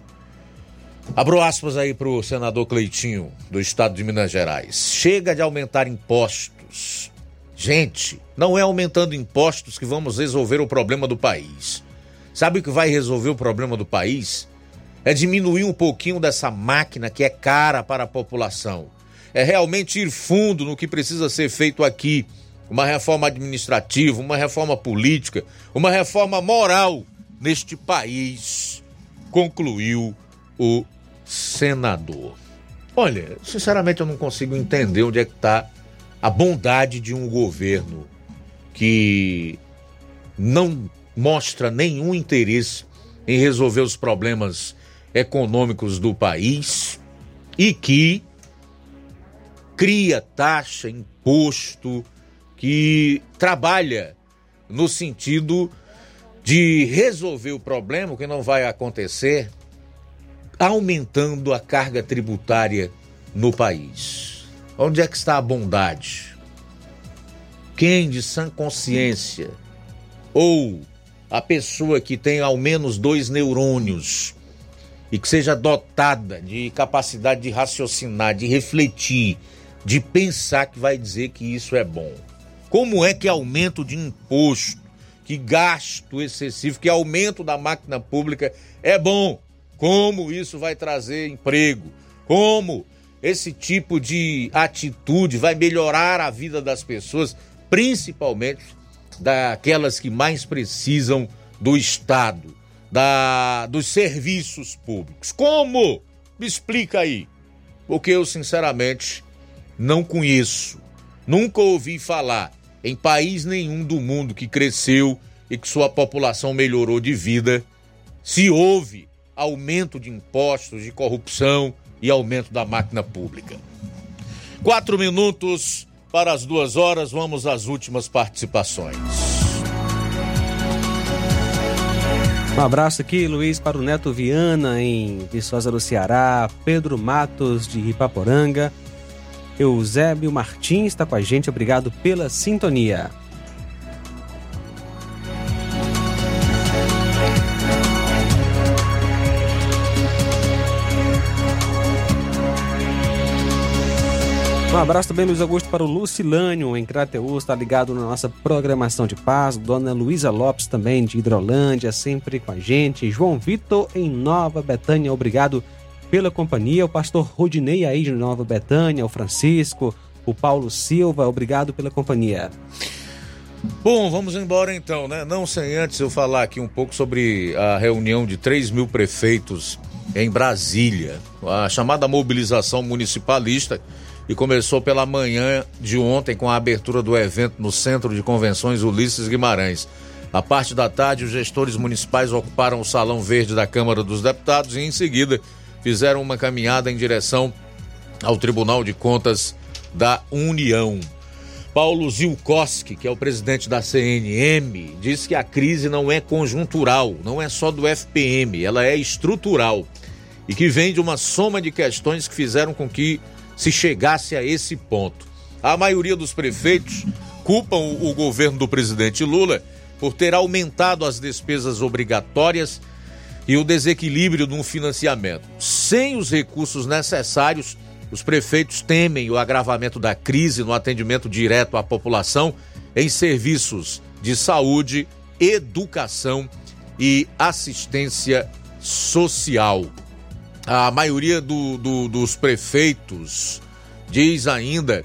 Abro aspas aí para o senador Cleitinho, do estado de Minas Gerais. Chega de aumentar impostos. Gente, não é aumentando impostos que vamos resolver o problema do país. Sabe o que vai resolver o problema do país? É diminuir um pouquinho dessa máquina que é cara para a população. É realmente ir fundo no que precisa ser feito aqui. Uma reforma administrativa, uma reforma política, uma reforma moral neste país, concluiu o senador. Olha, sinceramente eu não consigo entender onde é que está a bondade de um governo que não mostra nenhum interesse em resolver os problemas econômicos do país e que cria taxa, imposto, que trabalha no sentido de resolver o problema, que não vai acontecer, aumentando a carga tributária no país. Onde é que está a bondade? Quem de sã consciência ou a pessoa que tem ao menos dois neurônios e que seja dotada de capacidade de raciocinar, de refletir, de pensar que vai dizer que isso é bom. Como é que aumento de imposto, que gasto excessivo, que aumento da máquina pública é bom? Como isso vai trazer emprego? Como esse tipo de atitude vai melhorar a vida das pessoas, principalmente daquelas que mais precisam do Estado, da, dos serviços públicos. Como? Me explica aí. Porque eu, sinceramente, não conheço, nunca ouvi falar em país nenhum do mundo que cresceu e que sua população melhorou de vida, se houve aumento de impostos, de corrupção e aumento da máquina pública. Quatro minutos para as duas horas, vamos às últimas participações. Um abraço aqui, Luiz, para o Neto Viana, em Viçosa do Ceará, Pedro Matos, de Ipaporanga, Eusébio Martins está com a gente, obrigado pela sintonia. Um abraço também, Luiz Augusto, para o Lucilânio, em Crateus, está ligado na nossa programação de paz. Dona Luísa Lopes, também de Hidrolândia, sempre com a gente. João Vitor, em Nova Betânia, obrigado pela companhia. O pastor Rodinei, aí de Nova Betânia, o Francisco, o Paulo Silva, obrigado pela companhia. Bom, vamos embora então, né? Não sem antes eu falar aqui um pouco sobre a reunião de 3 mil prefeitos em Brasília. A chamada mobilização municipalista e começou pela manhã de ontem com a abertura do evento no Centro de Convenções Ulisses Guimarães. A parte da tarde, os gestores municipais ocuparam o Salão Verde da Câmara dos Deputados e, em seguida, fizeram uma caminhada em direção ao Tribunal de Contas da União. Paulo Zilkowski, que é o presidente da CNM, disse que a crise não é conjuntural, não é só do FPM, ela é estrutural e que vem de uma soma de questões que fizeram com que se chegasse a esse ponto. A maioria dos prefeitos culpam o governo do presidente Lula por ter aumentado as despesas obrigatórias e o desequilíbrio no financiamento. Sem os recursos necessários, os prefeitos temem o agravamento da crise no atendimento direto à população em serviços de saúde, educação e assistência social. A maioria do, do, dos prefeitos diz ainda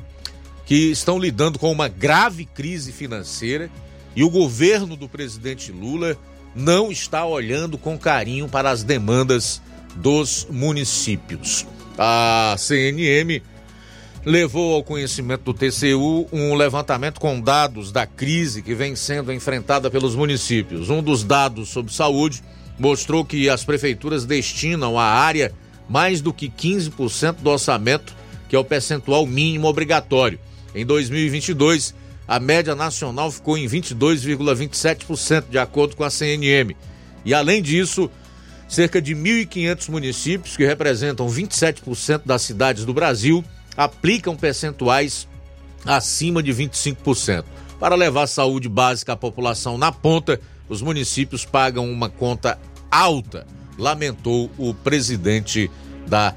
que estão lidando com uma grave crise financeira e o governo do presidente Lula não está olhando com carinho para as demandas dos municípios. A CNM levou ao conhecimento do TCU um levantamento com dados da crise que vem sendo enfrentada pelos municípios. Um dos dados sobre saúde mostrou que as prefeituras destinam à área mais do que 15% do orçamento, que é o percentual mínimo obrigatório. Em 2022, a média nacional ficou em 22,27%, de acordo com a CNM. E além disso, cerca de 1.500 municípios, que representam 27% das cidades do Brasil, aplicam percentuais acima de 25%. Para levar saúde básica à população na ponta, os municípios pagam uma conta alta, lamentou o presidente da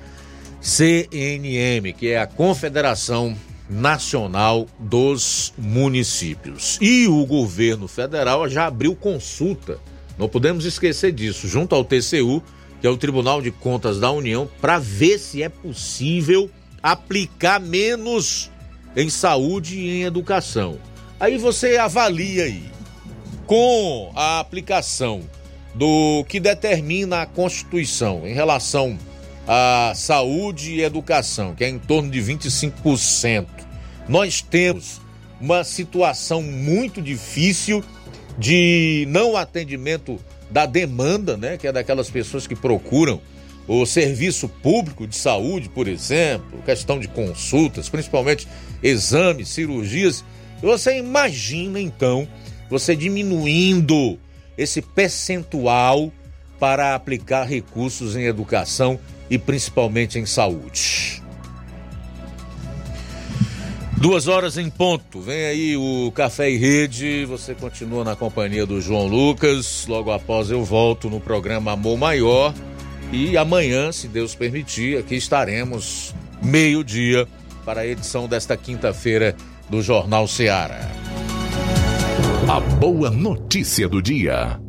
CNM, que é a Confederação Nacional dos Municípios. E o governo federal já abriu consulta, não podemos esquecer disso, junto ao TCU, que é o Tribunal de Contas da União, para ver se é possível aplicar menos em saúde e em educação. Aí você avalia aí, com a aplicação do que determina a Constituição em relação à saúde e educação, que é em torno de 25%. Nós temos uma situação muito difícil de não atendimento da demanda, né, que é daquelas pessoas que procuram o serviço público de saúde, por exemplo, questão de consultas, principalmente exames, cirurgias. Você imagina então você diminuindo esse percentual para aplicar recursos em educação e principalmente em saúde. Duas horas em ponto. Vem aí o Café e Rede. Você continua na companhia do João Lucas. Logo após eu volto no programa Amor Maior. E amanhã, se Deus permitir, aqui estaremos meio-dia para a edição desta quinta-feira do Jornal Seara. A boa notícia do dia.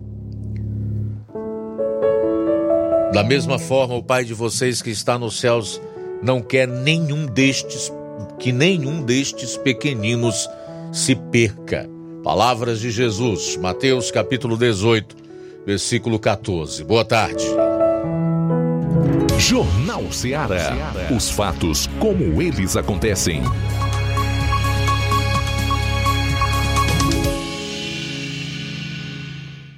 Da mesma forma, o Pai de vocês que está nos céus não quer nenhum destes, que nenhum destes pequeninos se perca. Palavras de Jesus, Mateus capítulo 18, versículo 14. Boa tarde. Jornal Seara. Os fatos como eles acontecem.